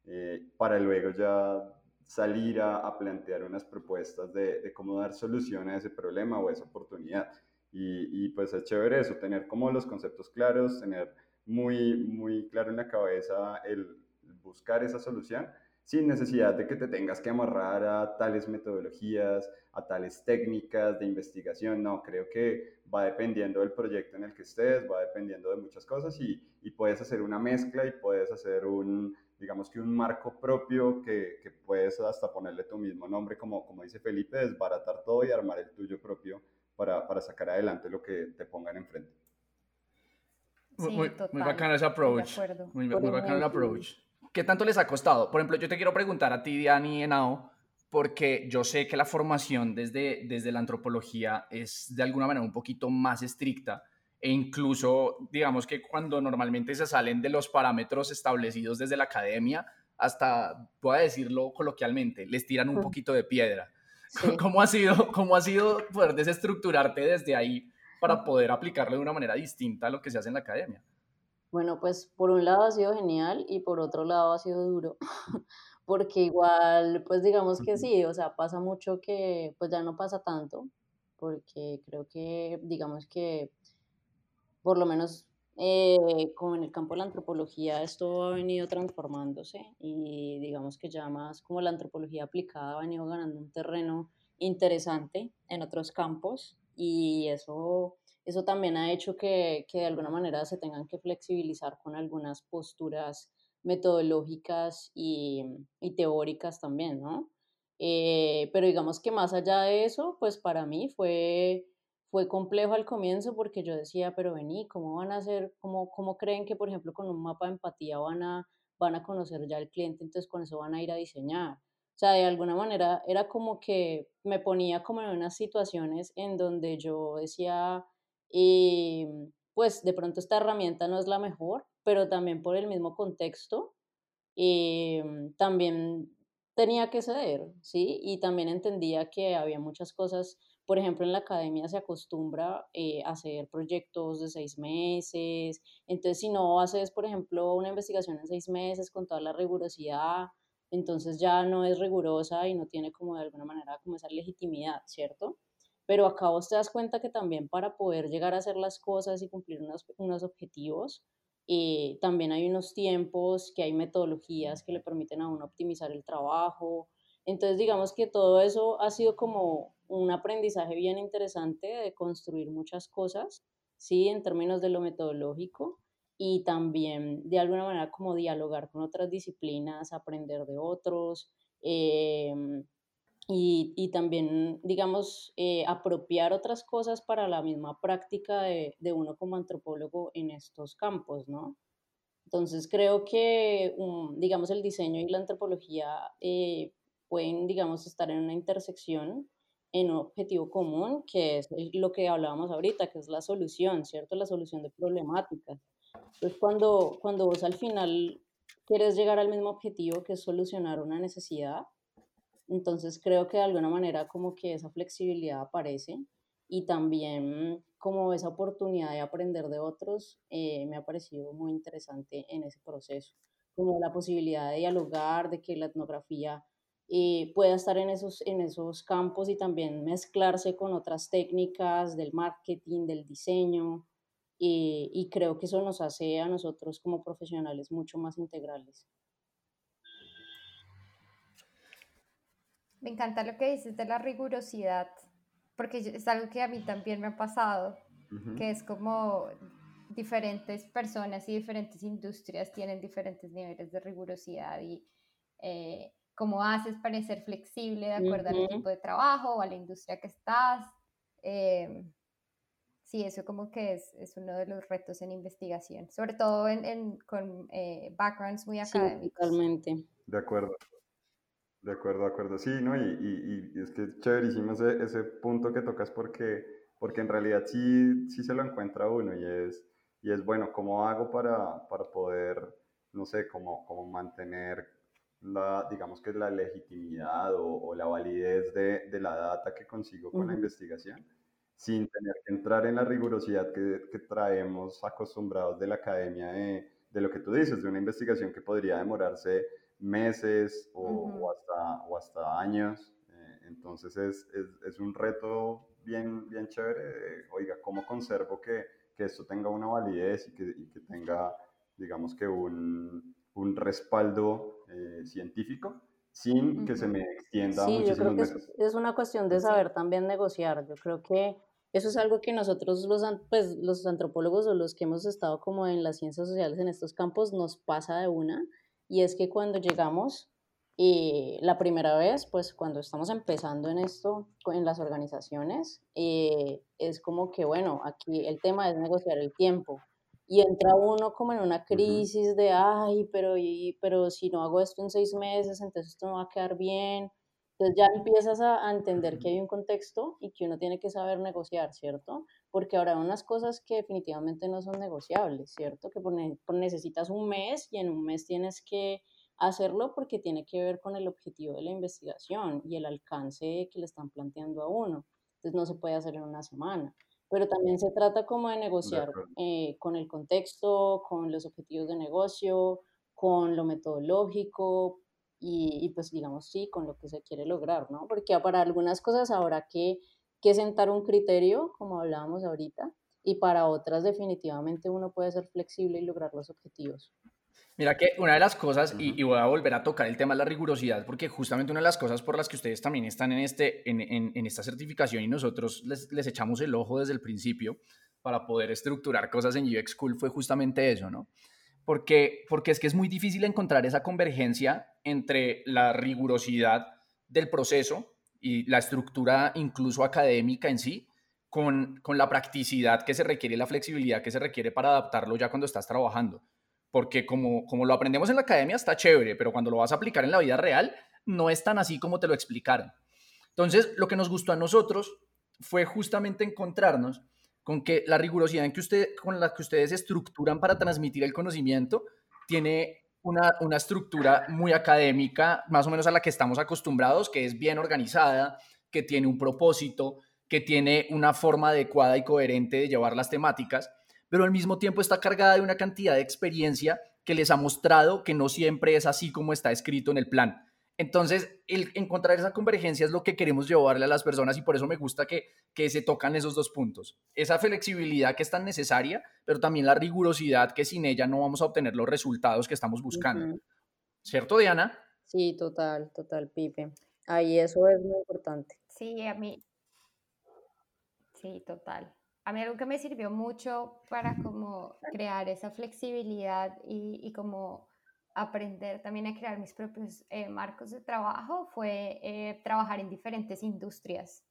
Speaker 7: eh, para luego ya salir a, a plantear unas propuestas de, de, cómo dar solución a ese problema o esa oportunidad. Y, y pues es chévere eso, tener como los conceptos claros, tener muy, muy claro en la cabeza el buscar esa solución sin necesidad de que te tengas que amarrar a tales metodologías, a tales técnicas de investigación. No, creo que va dependiendo del proyecto en el que estés, va dependiendo de muchas cosas y, y puedes hacer una mezcla y puedes hacer un, digamos que un marco propio que, que, puedes hasta ponerle tu mismo nombre, como, como dice Felipe, desbaratar todo y armar el tuyo propio para, para sacar adelante lo que te pongan enfrente
Speaker 4: muy, bacano ese approach. Muy, bacano el approach. ¿Qué tanto les ha costado? Por ejemplo, yo te quiero preguntar a ti, Diani y Enao, porque yo sé que la formación desde, desde la antropología es de alguna manera un poquito más estricta e incluso, digamos que cuando normalmente se salen de los parámetros establecidos desde la academia, hasta, voy a decirlo coloquialmente, les tiran un poquito de piedra. (laughs) ¿Cómo, ha sido, ¿Cómo ha sido poder desestructurarte desde ahí para poder aplicarlo de una manera distinta a lo que se hace en la academia?
Speaker 6: Bueno, pues por un lado ha sido genial y por otro lado ha sido duro, (laughs) porque igual, pues digamos que sí, o sea, pasa mucho que pues ya no pasa tanto, porque creo que digamos que por lo menos eh, como en el campo de la antropología esto ha venido transformándose y digamos que ya más como la antropología aplicada ha venido ganando un terreno interesante en otros campos y eso, eso también ha hecho que, que de alguna manera se tengan que flexibilizar con algunas posturas metodológicas y, y teóricas también, ¿no? Eh, pero digamos que más allá de eso, pues para mí fue fue complejo al comienzo porque yo decía, pero vení, ¿cómo van a hacer, cómo, cómo creen que, por ejemplo, con un mapa de empatía van a, van a conocer ya al cliente, entonces con eso van a ir a diseñar? O sea, de alguna manera era como que me ponía como en unas situaciones en donde yo decía, eh, pues de pronto esta herramienta no es la mejor, pero también por el mismo contexto, eh, también tenía que ceder, ¿sí? Y también entendía que había muchas cosas por ejemplo, en la academia se acostumbra eh, a hacer proyectos de seis meses, entonces si no haces, por ejemplo, una investigación en seis meses con toda la rigurosidad, entonces ya no es rigurosa y no tiene como de alguna manera como esa legitimidad, ¿cierto? Pero acá vos te das cuenta que también para poder llegar a hacer las cosas y cumplir unos, unos objetivos, eh, también hay unos tiempos, que hay metodologías que le permiten a uno optimizar el trabajo. Entonces, digamos que todo eso ha sido como un aprendizaje bien interesante de construir muchas cosas, ¿sí? En términos de lo metodológico y también de alguna manera como dialogar con otras disciplinas, aprender de otros em, y, y, también, digamos, eh, apropiar otras cosas para la misma práctica de, de, uno como antropólogo en estos campos, ¿no? Entonces creo que, digamos, el diseño y la antropología eh, pueden, digamos, estar en una intersección en un objetivo común, que es lo que hablábamos ahorita, que es la solución, ¿cierto? La solución de problemáticas. Entonces, cuando, cuando vos al final quieres llegar al mismo objetivo, que es solucionar una necesidad, entonces creo que de alguna manera como que esa flexibilidad aparece y también como esa oportunidad de aprender de otros eh, me ha parecido muy interesante en ese proceso, como la posibilidad de dialogar, de que la etnografía eh, pueda estar en esos, en esos campos y también mezclarse con otras técnicas del marketing, del diseño, eh, y creo que eso nos hace a nosotros como profesionales mucho más integrales.
Speaker 5: Me encanta lo que dices de la rigurosidad, porque es algo que a mí también me ha pasado, que es como diferentes personas y diferentes industrias tienen diferentes niveles de rigurosidad y eh, cómo haces para ser flexible de acuerdo al tipo de trabajo o a la industria que estás. Eh, sí, eso como que es, es, uno de los retos en investigación, sobre todo en, con eh, backgrounds muy académicos.
Speaker 6: totalmente.
Speaker 7: De acuerdo. De acuerdo, de acuerdo. Sí, ¿no? Y, y, y es que chéverísimo ese, ese, punto que tocas porque, porque en realidad sí, sí se lo encuentra uno y es, y es bueno, ¿cómo hago para, para poder, no sé, cómo, cómo mantener la, digamos que la legitimidad o, la validez de, de, la data que consigo con la investigación, sin tener que entrar en la rigurosidad que, que traemos acostumbrados de la academia de, de, lo que tú dices, de una investigación que podría demorarse meses o, hasta, o hasta años. Eh, entonces es, es, es, un reto bien, bien chévere. oiga, ¿cómo conservo que, que esto tenga una validez y que, y que tenga, digamos que un, un respaldo eh, científico sin que se me extienda
Speaker 6: sí, yo creo que es, una cuestión de saber también negociar. Yo creo que eso es algo que nosotros los, pues, los antropólogos o los que hemos estado como en las ciencias sociales en estos campos nos pasa de una y es que cuando llegamos eh, la primera vez, pues cuando estamos empezando en esto, en las organizaciones, eh, es como que, bueno, aquí el tema es negociar el tiempo y entra uno como en una crisis de, ay, pero, y, pero si no hago esto en seis meses, entonces esto no va a quedar bien. Entonces ya empiezas a, a, entender que hay un contexto y que uno tiene que saber negociar, ¿cierto? Porque habrá unas cosas que definitivamente no son negociables, ¿cierto? Que necesitas un mes y en un mes tienes que hacerlo porque tiene que ver con el objetivo de la investigación y el alcance que le están planteando a uno. Entonces no se puede hacer en una semana. Pero también se trata como de negociar eh, con el contexto, con los objetivos de negocio, con lo metodológico, y, pues digamos sí, con lo que se quiere lograr, ¿no? Porque para algunas cosas habrá que, que sentar un criterio, como hablábamos ahorita, y para otras definitivamente uno puede ser flexible y lograr los objetivos.
Speaker 4: Mira que una de las cosas, y, voy a volver a tocar el tema de la rigurosidad, porque justamente una de las cosas por las que ustedes también están en, este, en, en, en esta certificación y nosotros les, les, echamos el ojo desde el principio para poder estructurar cosas en UX School fue justamente eso, ¿no? porque, porque es que es muy difícil encontrar esa convergencia entre la rigurosidad del proceso y la estructura incluso académica en sí, con, con la practicidad que se requiere, la flexibilidad que se requiere para adaptarlo ya cuando estás trabajando. Porque como, como lo aprendemos en la academia está chévere, pero cuando lo vas a aplicar en la vida real no es tan así como te lo explicaron. Entonces, lo que nos gustó a nosotros fue justamente encontrarnos con que la rigurosidad que usted, con la que ustedes estructuran para transmitir el conocimiento tiene una, una, estructura muy académica, más o menos a la que estamos acostumbrados, que es bien organizada, que tiene un propósito, que tiene una forma adecuada y coherente de llevar las temáticas, pero al mismo tiempo está cargada de una cantidad de experiencia que les ha mostrado que no siempre es así como está escrito en el plan. Entonces, el encontrar esa convergencia es lo que queremos llevarle a las personas y por eso me gusta que, que se tocan esos dos puntos. Esa flexibilidad que es tan necesaria, pero también la rigurosidad que sin ella no vamos a obtener los resultados que estamos buscando. ¿Cierto, Diana?
Speaker 6: Sí, total, total, Pipe. Ahí eso es muy importante.
Speaker 5: Sí, a mí. Sí, total. A mí algo que me sirvió mucho para como crear esa flexibilidad y, y como aprender también a crear mis propios eh, marcos de trabajo fue eh, trabajar en diferentes industrias,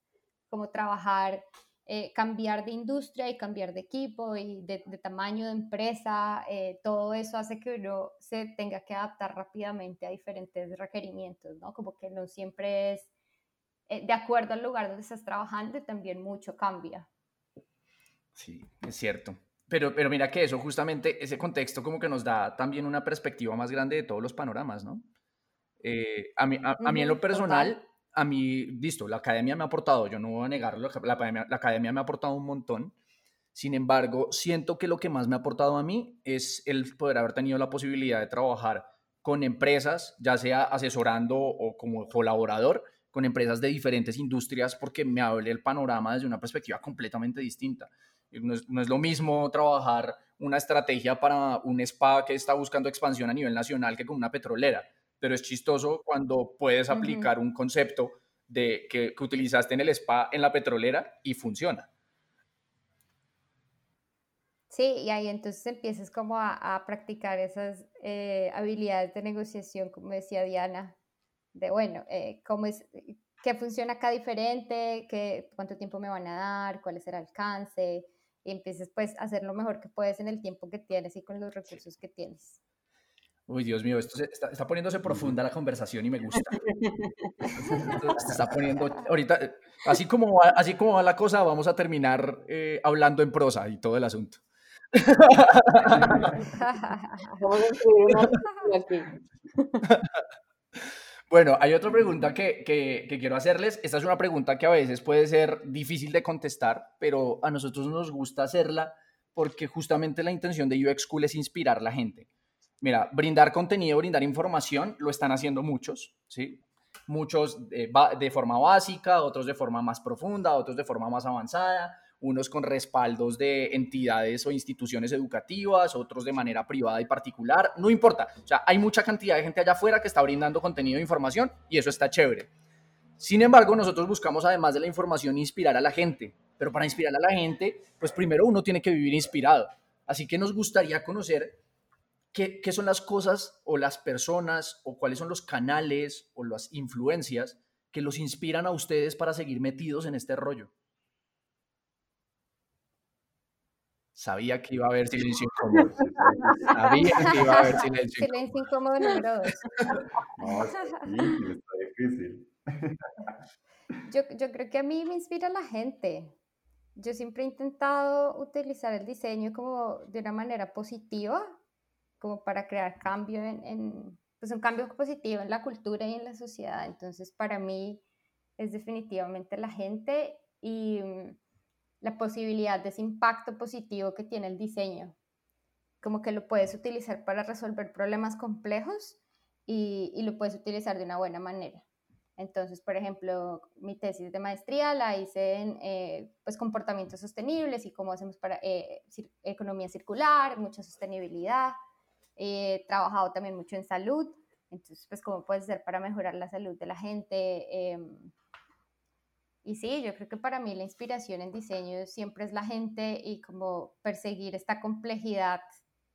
Speaker 5: como trabajar, eh, cambiar de industria y cambiar de equipo y de, tamaño de empresa, todo eso hace que uno se tenga que adaptar rápidamente a diferentes requerimientos, ¿no? Como que no siempre es de acuerdo al lugar donde estás trabajando también mucho cambia.
Speaker 4: Sí, es cierto. Pero, pero mira que eso, justamente, ese contexto como que nos da también una perspectiva más grande de todos los panoramas, ¿no? Eh, a, mí, a, mí en lo personal, a mí, listo, la academia me ha aportado, yo no voy a negarlo, la, academia, la academia me ha aportado un montón. Sin embargo, siento que lo que más me ha aportado a mí es el poder haber tenido la posibilidad de trabajar con empresas, ya sea asesorando o como colaborador, con empresas de diferentes industrias, porque me abre el panorama desde una perspectiva completamente distinta. No es, lo mismo trabajar una estrategia para un spa que está buscando expansión a nivel nacional que con una petrolera, pero es chistoso cuando puedes aplicar un concepto de, que, utilizaste en el spa en la petrolera y funciona.
Speaker 5: Sí, y ahí entonces empiezas como a, practicar esas eh, habilidades de negociación, como decía Diana, de bueno, eh, cómo es, qué funciona acá diferente, qué, cuánto tiempo me van a dar, cuál es el alcance, y empieces pues a hacer lo mejor que puedes en el tiempo que tienes y con los recursos que tienes.
Speaker 4: Uy, Dios mío, esto está, está, poniéndose profunda la conversación y me gusta. (laughs) se está poniendo, ahorita, así como, va, así como va la cosa, vamos a terminar eh, hablando en prosa y todo el asunto. (laughs) (laughs) vamos a escribir una aquí. Bueno, hay otra pregunta que, quiero hacerles. Esta es una pregunta que a veces puede ser difícil de contestar, pero a nosotros nos gusta hacerla porque justamente la intención de UX School es inspirar a la gente. Mira, brindar contenido, brindar información, lo están haciendo muchos, ¿sí? Muchos de forma básica, otros de forma más profunda, otros de forma más avanzada, unos con respaldos de entidades o instituciones educativas, otros de manera privada y particular, no importa. O sea, hay mucha cantidad de gente allá afuera que está brindando contenido e información y eso está chévere. Sin embargo, nosotros buscamos, además de la información, inspirar a la gente. Pero para inspirar a la gente, pues primero uno tiene que vivir inspirado. Así que nos gustaría conocer qué, qué son las cosas o las personas o cuáles son los canales o las influencias que los inspiran a ustedes para seguir metidos en este rollo. Sabía que iba a haber silencio incómodo. Sabía que iba a haber silencio
Speaker 5: incómodo. Silencio incómodo número dos.
Speaker 7: No, es difícil, está difícil.
Speaker 5: Yo, yo creo que a mí me inspira la gente. Yo siempre he intentado utilizar el diseño como de una manera positiva, como para crear cambio en, en, pues un cambio positivo en la cultura y en la sociedad. Entonces, para mí es definitivamente la gente y la posibilidad de ese impacto positivo que tiene el diseño. Como que lo puedes utilizar para resolver problemas complejos y, y lo puedes utilizar de una buena manera. Entonces, por ejemplo, mi tesis de maestría la hice en eh, pues, comportamientos sostenibles y cómo hacemos para eh, economía circular, mucha sostenibilidad. He trabajado también mucho en salud, entonces, pues, cómo puedes hacer para mejorar la salud de la gente. Y sí, yo creo que para mí la inspiración en diseño siempre es la gente y como perseguir esta complejidad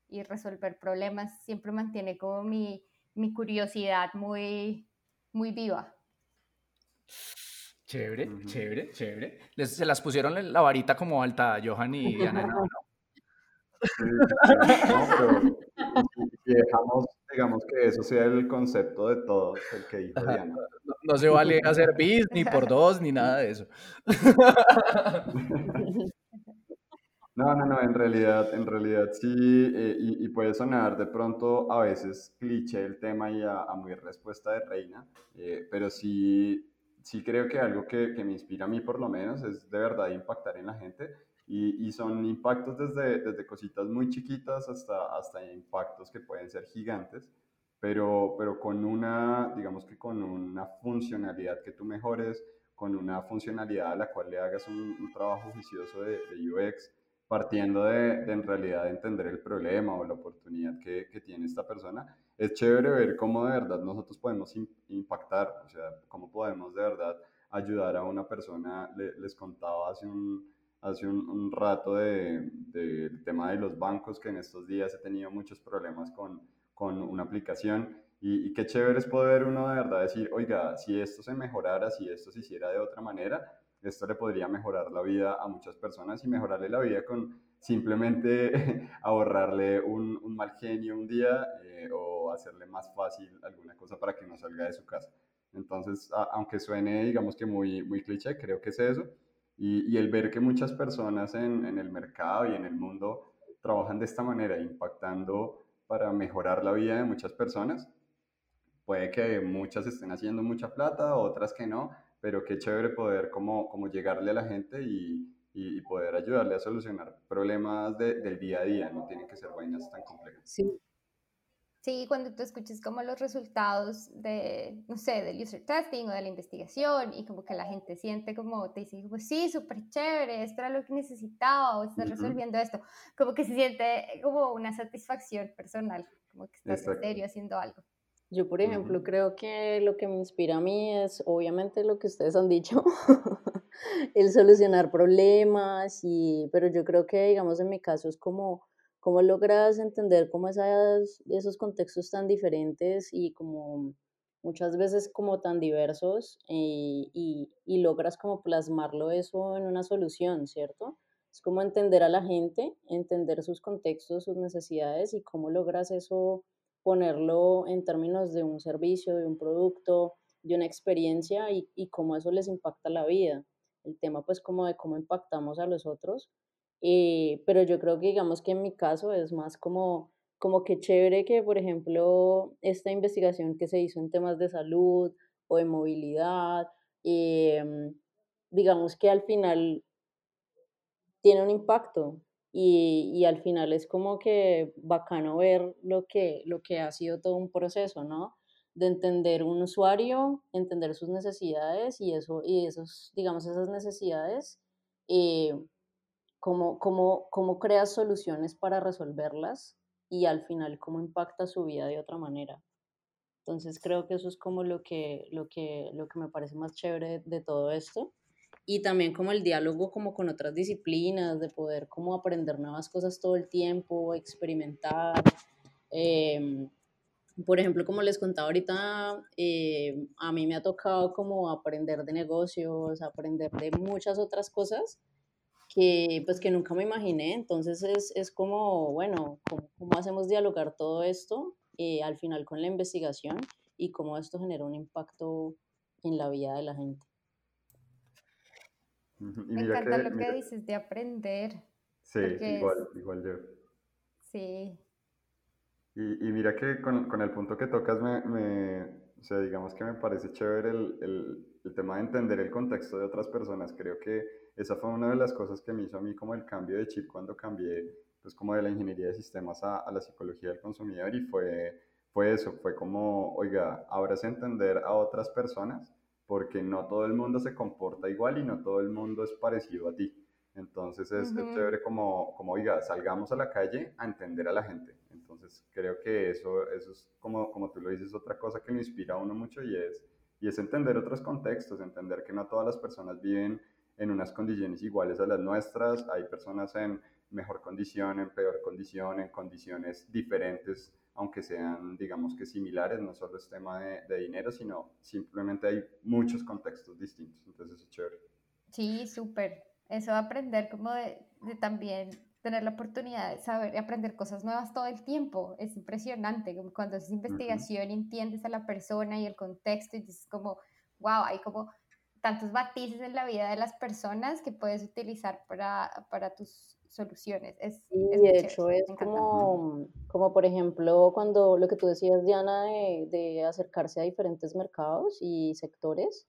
Speaker 5: y resolver problemas siempre mantiene como mi, mi curiosidad muy, muy viva.
Speaker 4: Chévere, chévere, chévere. se las pusieron la varita como alta, Johan y (laughs) Ana. No,
Speaker 7: pero si dejamos, digamos que eso sea el concepto de todo, el que dijo Diana.
Speaker 4: No, se vale hacer bis, ni por (laughs) dos, ni nada de eso. (laughs)
Speaker 7: No, no, no, en realidad, en realidad sí, eh, y, puede sonar de pronto a veces cliché el tema y a, muy respuesta de reina, eh, pero sí sí creo que algo que, me inspira a mí por lo menos es de verdad impactar en la gente y, son impactos desde, desde cositas muy chiquitas hasta, hasta impactos que pueden ser gigantes, pero, pero con una, digamos que con una funcionalidad que tú mejores, con una funcionalidad a la cual le hagas un, trabajo juicioso de, de UX, partiendo de, en realidad entender el problema o la oportunidad que, que, tiene esta persona, es chévere ver cómo de verdad nosotros podemos impactar, o sea, cómo podemos de verdad ayudar a una persona. les contaba hace un, hace un, rato del de, tema de los bancos, que en estos días he tenido muchos problemas con, con una aplicación. Y, y, qué chévere es poder uno de verdad decir, oiga, si esto se mejorara, si esto se hiciera de otra manera, esto le podría mejorar la vida a muchas personas y mejorarle la vida con simplemente (laughs) ahorrarle un, un, mal genio un día eh, o hacerle más fácil alguna cosa para que no salga de su casa. Entonces, aunque suene, digamos que muy, muy cliché, creo que es eso. Y, y el ver que muchas personas en, en, el mercado y en el mundo trabajan de esta manera, impactando para mejorar la vida de muchas personas, puede que muchas estén haciendo mucha plata, otras que no, pero qué chévere poder como, como llegarle a la gente y, y, poder ayudarle a solucionar problemas de, del día a día, no tienen que ser vainas tan complejas.
Speaker 5: Sí. Sí, cuando tú escuches como los resultados de, no sé, del user testing o de la investigación y como que la gente siente como, te dice, pues sí, súper chévere, esto era lo que necesitaba o estás resolviendo esto, como que se siente como una satisfacción personal, como que estás en serio haciendo algo.
Speaker 6: Yo, por ejemplo, creo que lo que me inspira a mí es obviamente lo que ustedes han dicho, (laughs) el solucionar problemas, y, pero yo creo que, digamos, en mi caso es como cómo logras entender cómo esas, esos contextos tan diferentes y como muchas veces como tan diversos y, y, y logras como plasmarlo eso en una solución, ¿cierto? Es como entender a la gente, entender sus contextos, sus necesidades y cómo logras eso ponerlo en términos de un servicio, de un producto, de una experiencia y, y cómo eso les impacta la vida. El tema pues como de cómo impactamos a los otros. Eh, pero yo creo que digamos que en mi caso es más como, como que chévere que, por ejemplo, esta investigación que se hizo en temas de salud o de movilidad, em, digamos que al final tiene un impacto, y, al final es como que bacano ver lo que, lo que ha sido todo un proceso, ¿no? De entender un usuario, entender sus necesidades y, eso, y esos, digamos, esas necesidades, eh, cómo, cómo, cómo creas soluciones para resolverlas y al final cómo impacta su vida de otra manera. Entonces creo que eso es como lo que, lo que, lo que me parece más chévere de todo esto y también como el diálogo como con otras disciplinas, de poder como aprender nuevas cosas todo el tiempo, experimentar. Em, por ejemplo, como les contaba ahorita, eh, a mí me ha tocado como aprender de negocios, aprender de muchas otras cosas que pues que nunca me imaginé. Entonces es, es como, bueno, ¿cómo, ¿cómo, hacemos dialogar todo esto eh, al final con la investigación y cómo esto genera un impacto en la vida de la gente.
Speaker 5: Me encanta lo que dices de aprender.
Speaker 7: Sí, igual, igual yo.
Speaker 5: Sí.
Speaker 7: Y, y mira que con, con, el punto que tocas, me, me, o sea, digamos que me parece chévere el, el, el, tema de entender el contexto de otras personas. Creo que esa fue una de las cosas que me hizo a mí como el cambio de chip cuando cambié, pues como de la ingeniería de sistemas a, a la psicología del consumidor y fue, fue eso, fue como, oiga, ahora es entender a otras personas porque no todo el mundo se comporta igual y no todo el mundo es parecido a ti. Entonces es, chévere como, como, oiga, salgamos a la calle a entender a la gente. Entonces creo que eso, eso es, como, como tú lo dices, otra cosa que me inspira a uno mucho y es, y es entender otros contextos, entender que no todas las personas viven en unas condiciones iguales a las nuestras, hay personas en mejor condición, en peor condición, en condiciones diferentes aunque sean, digamos que similares, no solo es tema de, dinero, sino simplemente hay muchos contextos distintos, entonces es chévere.
Speaker 5: Sí, súper. Eso de aprender como de, también tener la oportunidad de saber y aprender cosas nuevas todo el tiempo. Es impresionante. Cuando haces investigación y entiendes a la persona y el contexto y dices como, wow, hay como tantos matices en la vida de las personas que puedes utilizar para, para tus soluciones. Es,
Speaker 6: y de hecho es como, como, por ejemplo, cuando lo que tú decías, Diana, de, de, acercarse a diferentes mercados y sectores,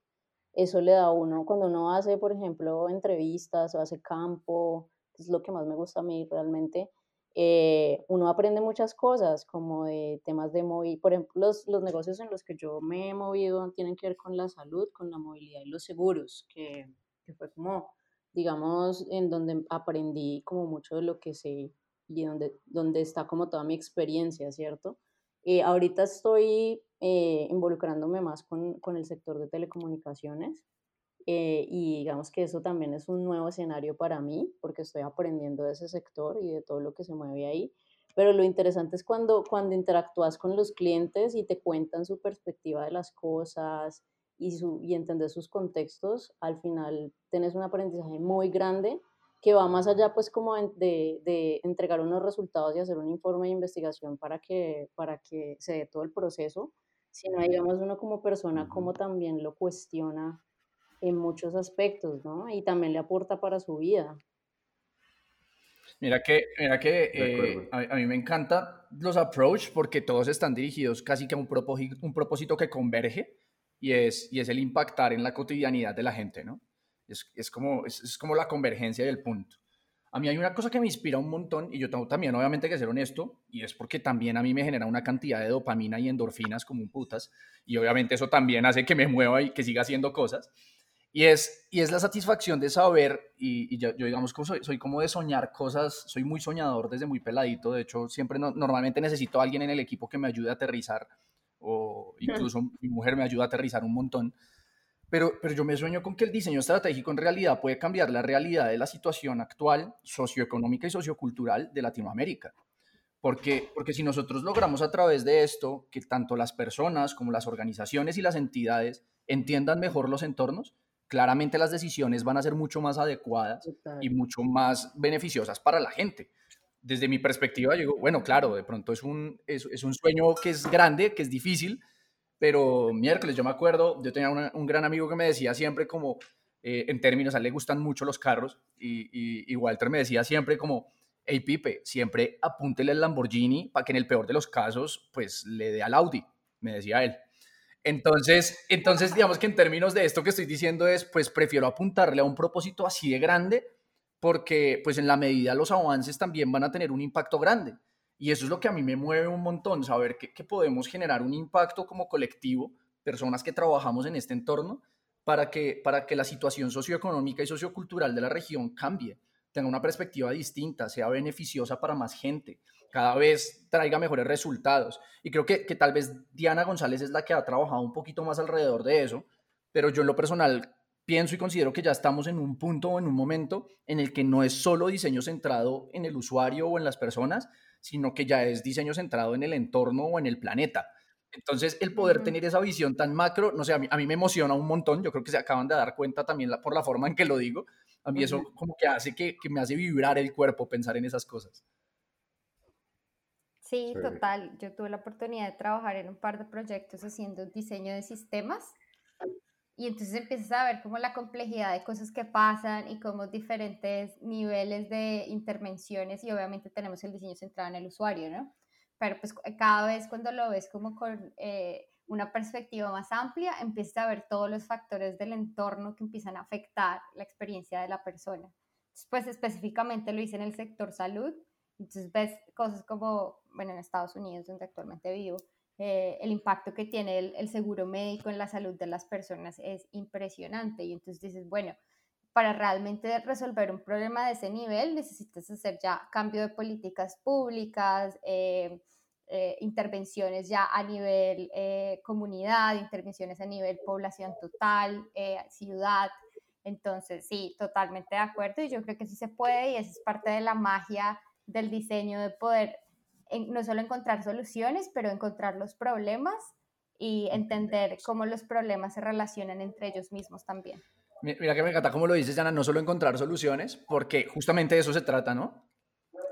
Speaker 6: eso le da a uno, cuando uno hace, por ejemplo, entrevistas o hace campo, que es lo que más me gusta a mí realmente, eh, uno aprende muchas cosas, como de temas de movilidad, por ejemplo, los, los negocios en los que yo me he movido tienen que ver con la salud, con la movilidad y los seguros, que, que fue como digamos, en donde aprendí como mucho de lo que sé y donde, donde está como toda mi experiencia, ¿cierto? Eh, ahorita estoy eh, involucrándome más con, con, el sector de telecomunicaciones eh, y digamos que eso también es un nuevo escenario para mí porque estoy aprendiendo de ese sector y de todo lo que se mueve ahí. Pero lo interesante es cuando, cuando interactúas con los clientes y te cuentan su perspectiva de las cosas, y, su, y entender sus contextos, al final tenés un aprendizaje muy grande que va más allá pues como de, de, entregar unos resultados y hacer un informe de investigación para que, para que se dé todo el proceso, sino digamos uno como persona como también lo cuestiona en muchos aspectos, ¿no? Y también le aporta para su vida.
Speaker 4: Mira que, mira que eh, a, mí me encanta los approach porque todos están dirigidos casi que a un propósito, un propósito que converge y es, y es el impactar en la cotidianidad de la gente, ¿no? Es, es como, es, como la convergencia del punto. A mí hay una cosa que me inspira un montón y yo tengo también obviamente que ser honesto y es porque también a mí me genera una cantidad de dopamina y endorfinas como un putas y obviamente eso también hace que me mueva y que siga haciendo cosas. Y es, y es la satisfacción de saber, y, yo, digamos como soy, soy, como de soñar cosas, soy muy soñador desde muy peladito, de hecho siempre normalmente necesito a alguien en el equipo que me ayude a aterrizar o incluso mi mujer me ayuda a aterrizar un montón. Pero, pero yo me sueño con que el diseño estratégico en realidad puede cambiar la realidad de la situación actual, socioeconómica y sociocultural de Latinoamérica. Porque, porque si nosotros logramos a través de esto que tanto las personas como las organizaciones y las entidades entiendan mejor los entornos, claramente las decisiones van a ser mucho más adecuadas y mucho más beneficiosas para la gente desde mi perspectiva, digo, bueno, claro, de pronto es un, es, es, un sueño que es grande, que es difícil, pero miércoles yo me acuerdo, yo tenía un gran amigo que me decía siempre como, eh, en términos, a él le gustan mucho los carros, y, y, Walter me decía siempre como, hey Pipe, siempre apúntele al Lamborghini para que en el peor de los casos, pues le dé al Audi, me decía él. Entonces, entonces, digamos que en términos de esto que estoy diciendo es, pues prefiero apuntarle a un propósito así de grande porque pues en la medida los avances también van a tener un impacto grande. Y eso es lo que a mí me mueve un montón, saber que, podemos generar un impacto como colectivo, personas que trabajamos en este entorno, para que, para que la situación socioeconómica y sociocultural de la región cambie, tenga una perspectiva distinta, sea beneficiosa para más gente, cada vez traiga mejores resultados. Y creo que, que tal vez Diana González es la que ha trabajado un poquito más alrededor de eso, pero yo en lo personal pienso y considero que ya estamos en un punto o en un momento en el que no es solo diseño centrado en el usuario o en las personas, sino que ya es diseño centrado en el entorno o en el planeta. Entonces, el poder tener esa visión tan macro, no sé, a mí, a mí, me emociona un montón, yo creo que se acaban de dar cuenta también por la forma en que lo digo, a mí eso como que hace que, que, me hace vibrar el cuerpo pensar en esas cosas.
Speaker 5: Sí, total, yo tuve la oportunidad de trabajar en un par de proyectos haciendo diseño de sistemas y entonces empiezas a ver como la complejidad de cosas que pasan y como diferentes niveles de intervenciones y obviamente tenemos el diseño centrado en el usuario, ¿no? Pero pues cada vez cuando lo ves como con eh, una perspectiva más amplia, empiezas a ver todos los factores del entorno que empiezan a afectar la experiencia de la persona. Pues específicamente lo hice en el sector salud, entonces ves cosas como, bueno, en Estados Unidos, donde actualmente vivo, eh, el impacto que tiene el, seguro médico en la salud de las personas es impresionante. Y entonces dices, bueno, para realmente resolver un problema de ese nivel necesitas hacer ya cambio de políticas públicas, eh, eh, intervenciones ya a nivel comunidad, intervenciones a nivel población total, ciudad. Entonces, sí, totalmente de acuerdo y yo creo que sí se puede y esa es parte de la magia del diseño, de poder no solo encontrar soluciones, pero encontrar los problemas y entender cómo los problemas se relacionan entre ellos mismos también.
Speaker 4: Mira que me encanta cómo lo dices, Ana, no solo encontrar soluciones, porque justamente de eso se trata, ¿no?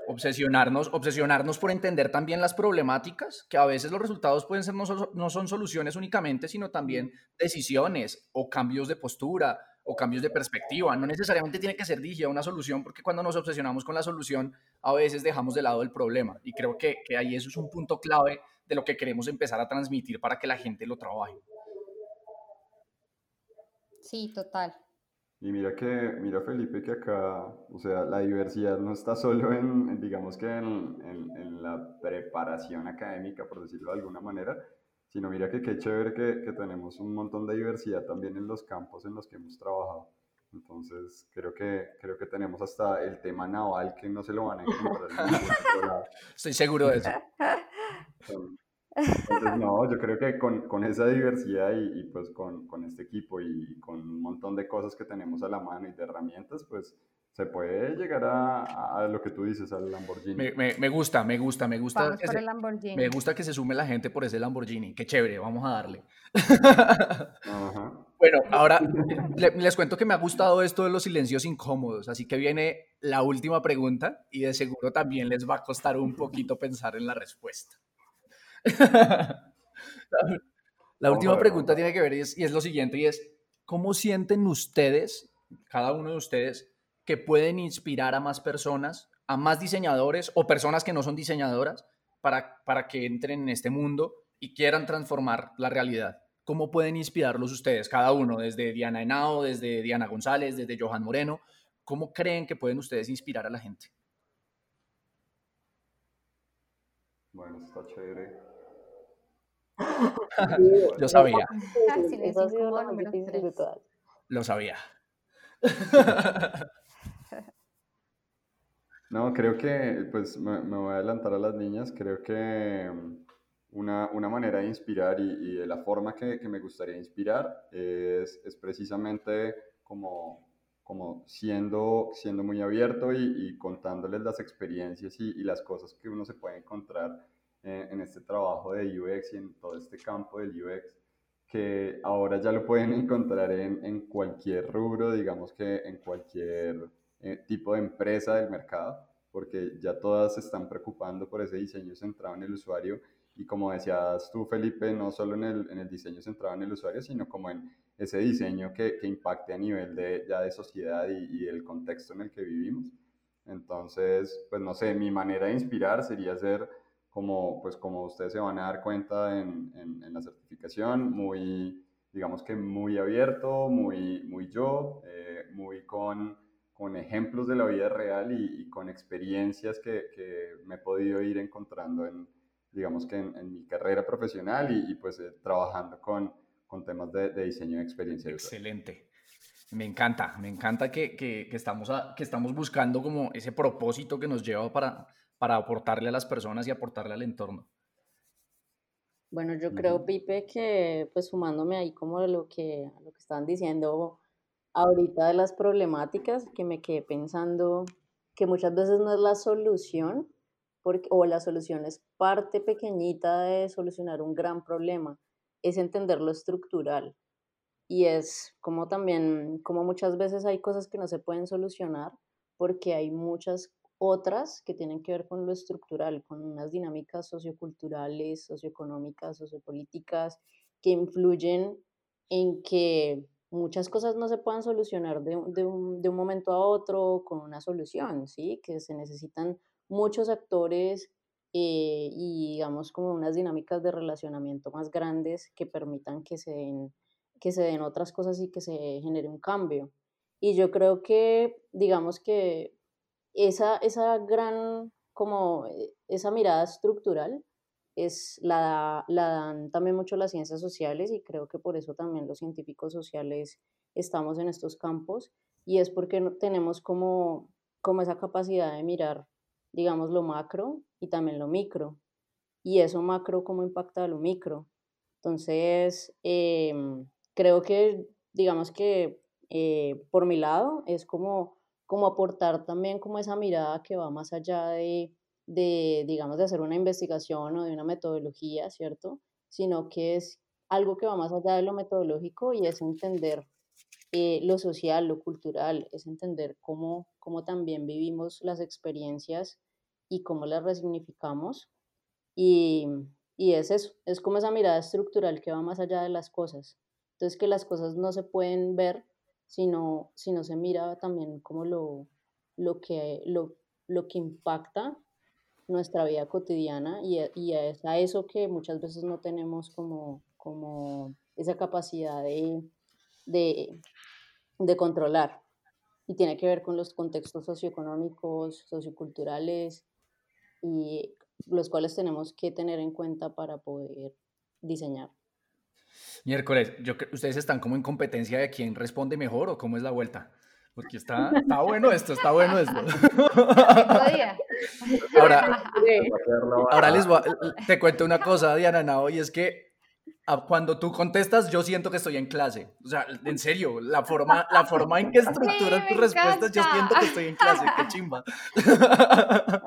Speaker 4: Obsesionarnos, obsesionarnos por entender también las problemáticas, que a veces los resultados pueden ser no, no son soluciones únicamente, sino también decisiones o cambios de postura o cambios de perspectiva. No necesariamente tiene que ser dirigida una solución, porque cuando nos obsesionamos con la solución, a veces dejamos de lado el problema. Y creo que, que ahí eso es un punto clave de lo que queremos empezar a transmitir para que la gente lo trabaje.
Speaker 5: Sí, total.
Speaker 7: Y mira que, mira Felipe, que acá, o sea, la diversidad no está solo en, digamos que en, en, en, la preparación académica, por decirlo de alguna manera, sino mira que qué chévere que, que, tenemos un montón de diversidad también en los campos en los que hemos trabajado. Entonces, creo que, creo que tenemos hasta el tema naval que no se lo van a encontrar. (laughs)
Speaker 4: Estoy seguro de eso.
Speaker 7: Entonces, no, yo creo que con, con esa diversidad y, y pues con, con, este equipo y con un montón de cosas que tenemos a la mano y de herramientas, pues se puede llegar a, a, lo que tú dices, al Lamborghini.
Speaker 4: Me, me, me gusta, me gusta, me gusta. que se, me gusta que se sume la gente por ese Lamborghini. Qué chévere, vamos a darle. (laughs) Bueno, ahora les cuento que me ha gustado esto de los silencios incómodos, así que viene la última pregunta y de seguro también les va a costar un poquito pensar en la respuesta. (laughs) la última pregunta tiene que ver y es, y es lo siguiente, y es, ¿cómo sienten ustedes, cada uno de ustedes, que pueden inspirar a más personas, a más diseñadores o personas que no son diseñadoras para, para que entren en este mundo y quieran transformar la realidad. ¿Cómo pueden inspirarlos ustedes, cada uno, desde Diana Henao, desde Diana González, desde Johan Moreno? ¿Cómo creen que pueden ustedes inspirar a la gente?
Speaker 7: Bueno, está chévere.
Speaker 4: Yo (laughs) sabía. Lo sabía. (laughs)
Speaker 7: No, creo que, pues me, voy a adelantar a las niñas, creo que mm, una, una manera de inspirar y, y, de la forma que, que me gustaría inspirar es, es precisamente como, como siendo, siendo muy abierto y, y contándoles las experiencias y, y, las cosas que uno se puede encontrar en, en este trabajo de UX y en todo este campo del UX que ahora ya lo pueden encontrar en, en cualquier rubro, digamos que en cualquier eh, tipo de empresa del mercado, porque ya todas se están preocupando por ese diseño centrado en el usuario y como decías tú, Felipe, no solo en el, en el diseño centrado en el usuario, sino como en ese diseño que, que impacte a nivel de, ya de sociedad y, y, el contexto en el que vivimos. Entonces, pues no sé, mi manera de inspirar sería ser como, pues como ustedes se van a dar cuenta en, en, en la certificación, muy, digamos que muy abierto, muy, muy yo, eh, muy con con ejemplos de la vida real y, y con experiencias que, que, me he podido ir encontrando en, digamos que en, en mi carrera profesional y, y pues eh, trabajando con, con temas de, de, diseño de experiencia.
Speaker 4: Excelente. Me encanta, me encanta que, que, que estamos a, que estamos buscando como ese propósito que nos lleva para, para aportarle a las personas y aportarle al entorno.
Speaker 6: Bueno, yo creo, Pipe, que pues sumándome ahí como lo que, lo que estaban diciendo, ahorita de las problemáticas que me quedé pensando que muchas veces no es la solución, porque, o la solución es parte pequeñita de solucionar un gran problema, es entender lo estructural. Y es como también, como muchas veces hay cosas que no se pueden solucionar porque hay muchas otras que tienen que ver con lo estructural, con unas dinámicas socioculturales, socioeconómicas, sociopolíticas, que influyen en que muchas cosas no se puedan solucionar de, de, un, de un momento a otro con una solución, ¿sí? Que se necesitan muchos actores eh, y digamos como unas dinámicas de relacionamiento más grandes que permitan que se den, que se den otras cosas y que se genere un cambio. Y yo creo que, digamos que esa, esa gran, como eh, esa mirada estructural es, la, la dan también mucho las ciencias sociales y creo que por eso también los científicos sociales estamos en estos campos y es porque tenemos como, como esa capacidad de mirar, digamos, lo macro y también lo micro. Y eso macro, ¿cómo impacta a lo micro? Entonces, em, creo que, digamos que eh, por mi lado, es como, como aportar también como esa mirada que va más allá de, de, digamos, de hacer una investigación o de una metodología, ¿cierto? Sino que es algo que va más allá de lo metodológico y es entender eh, lo social, lo cultural, es entender cómo, cómo también vivimos las experiencias y cómo las resignificamos. Y, y es eso, es como esa mirada estructural que va más allá de las cosas. Entonces que las cosas no se pueden ver, sino, sino se mira también como lo, lo, que, lo, lo que impacta nuestra vida cotidiana y, es a eso que muchas veces no tenemos como, como esa capacidad de, de, de controlar. Y tiene que ver con los contextos socioeconómicos, socioculturales y los cuales tenemos que tener en cuenta para poder diseñar.
Speaker 4: Miércoles, yo, ¿ustedes están como en competencia de quién responde mejor o cómo es la vuelta? Porque está, está bueno esto, está bueno esto. (laughs) ahora, ahora les voy te cuento una cosa, Diana Nao, y es que cuando tú contestas, yo siento que estoy en clase. O sea, en serio, la forma, la forma en que estructuras tus respuestas, yo siento que estoy en clase. Qué chimba. (laughs)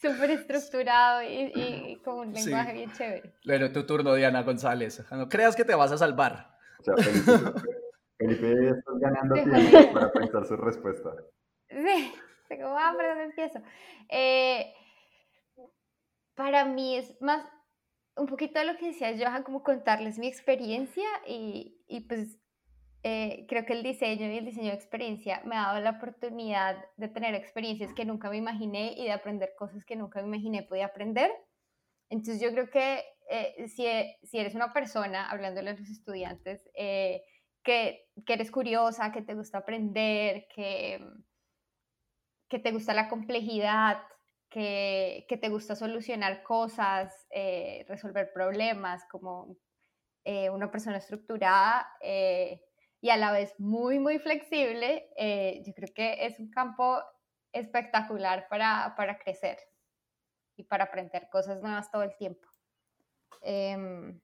Speaker 5: Súper estructurado y, y, con un lenguaje bien chévere.
Speaker 4: Bueno, tu turno, Diana González. No creas que te vas a salvar.
Speaker 7: O sea, Felipe, estás ganando tiempo (laughs) para pensar su respuesta.
Speaker 5: Sí, como, ah, pero empiezo? Eh, para mí es más un poquito de lo que decía Johan, como contarles mi experiencia y, y pues eh, creo que el diseño y el diseño de experiencia me ha dado la oportunidad de tener experiencias que nunca me imaginé y de aprender cosas que nunca me imaginé podía aprender. Entonces yo creo que eh, si, si, eres una persona, hablándole a los estudiantes, eh, que, que, eres curiosa, que te gusta aprender, que, que te gusta la complejidad, que, que te gusta solucionar cosas, resolver problemas, como una persona estructurada, y a la vez muy, muy flexible, eh, yo creo que es un campo espectacular para, para, crecer y para aprender cosas nuevas todo el tiempo. Em,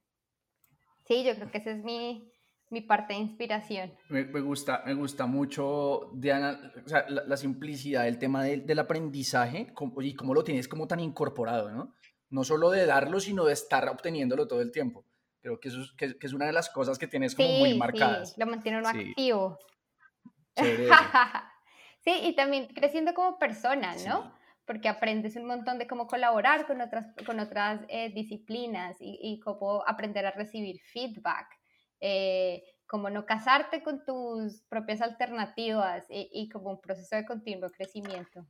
Speaker 5: sí, yo creo que esa es mi, mi parte de inspiración.
Speaker 4: Me, me, gusta, me gusta mucho, Diana, o sea, la, simplicidad del tema del, del aprendizaje y cómo lo tienes como tan incorporado, ¿no? No solo de darlo, sino de estar obteniéndolo todo el tiempo. Creo que, eso es, que, es una de las cosas que tienes como muy marcadas.
Speaker 5: Sí, lo mantiene uno activo. (laughs) sí, y también creciendo como persona, ¿no? Porque aprendes un montón de cómo colaborar con otras, con otras eh, disciplinas y, y, cómo aprender a recibir feedback. Eh, como no casarte con tus propias alternativas y, y como un proceso de continuo crecimiento.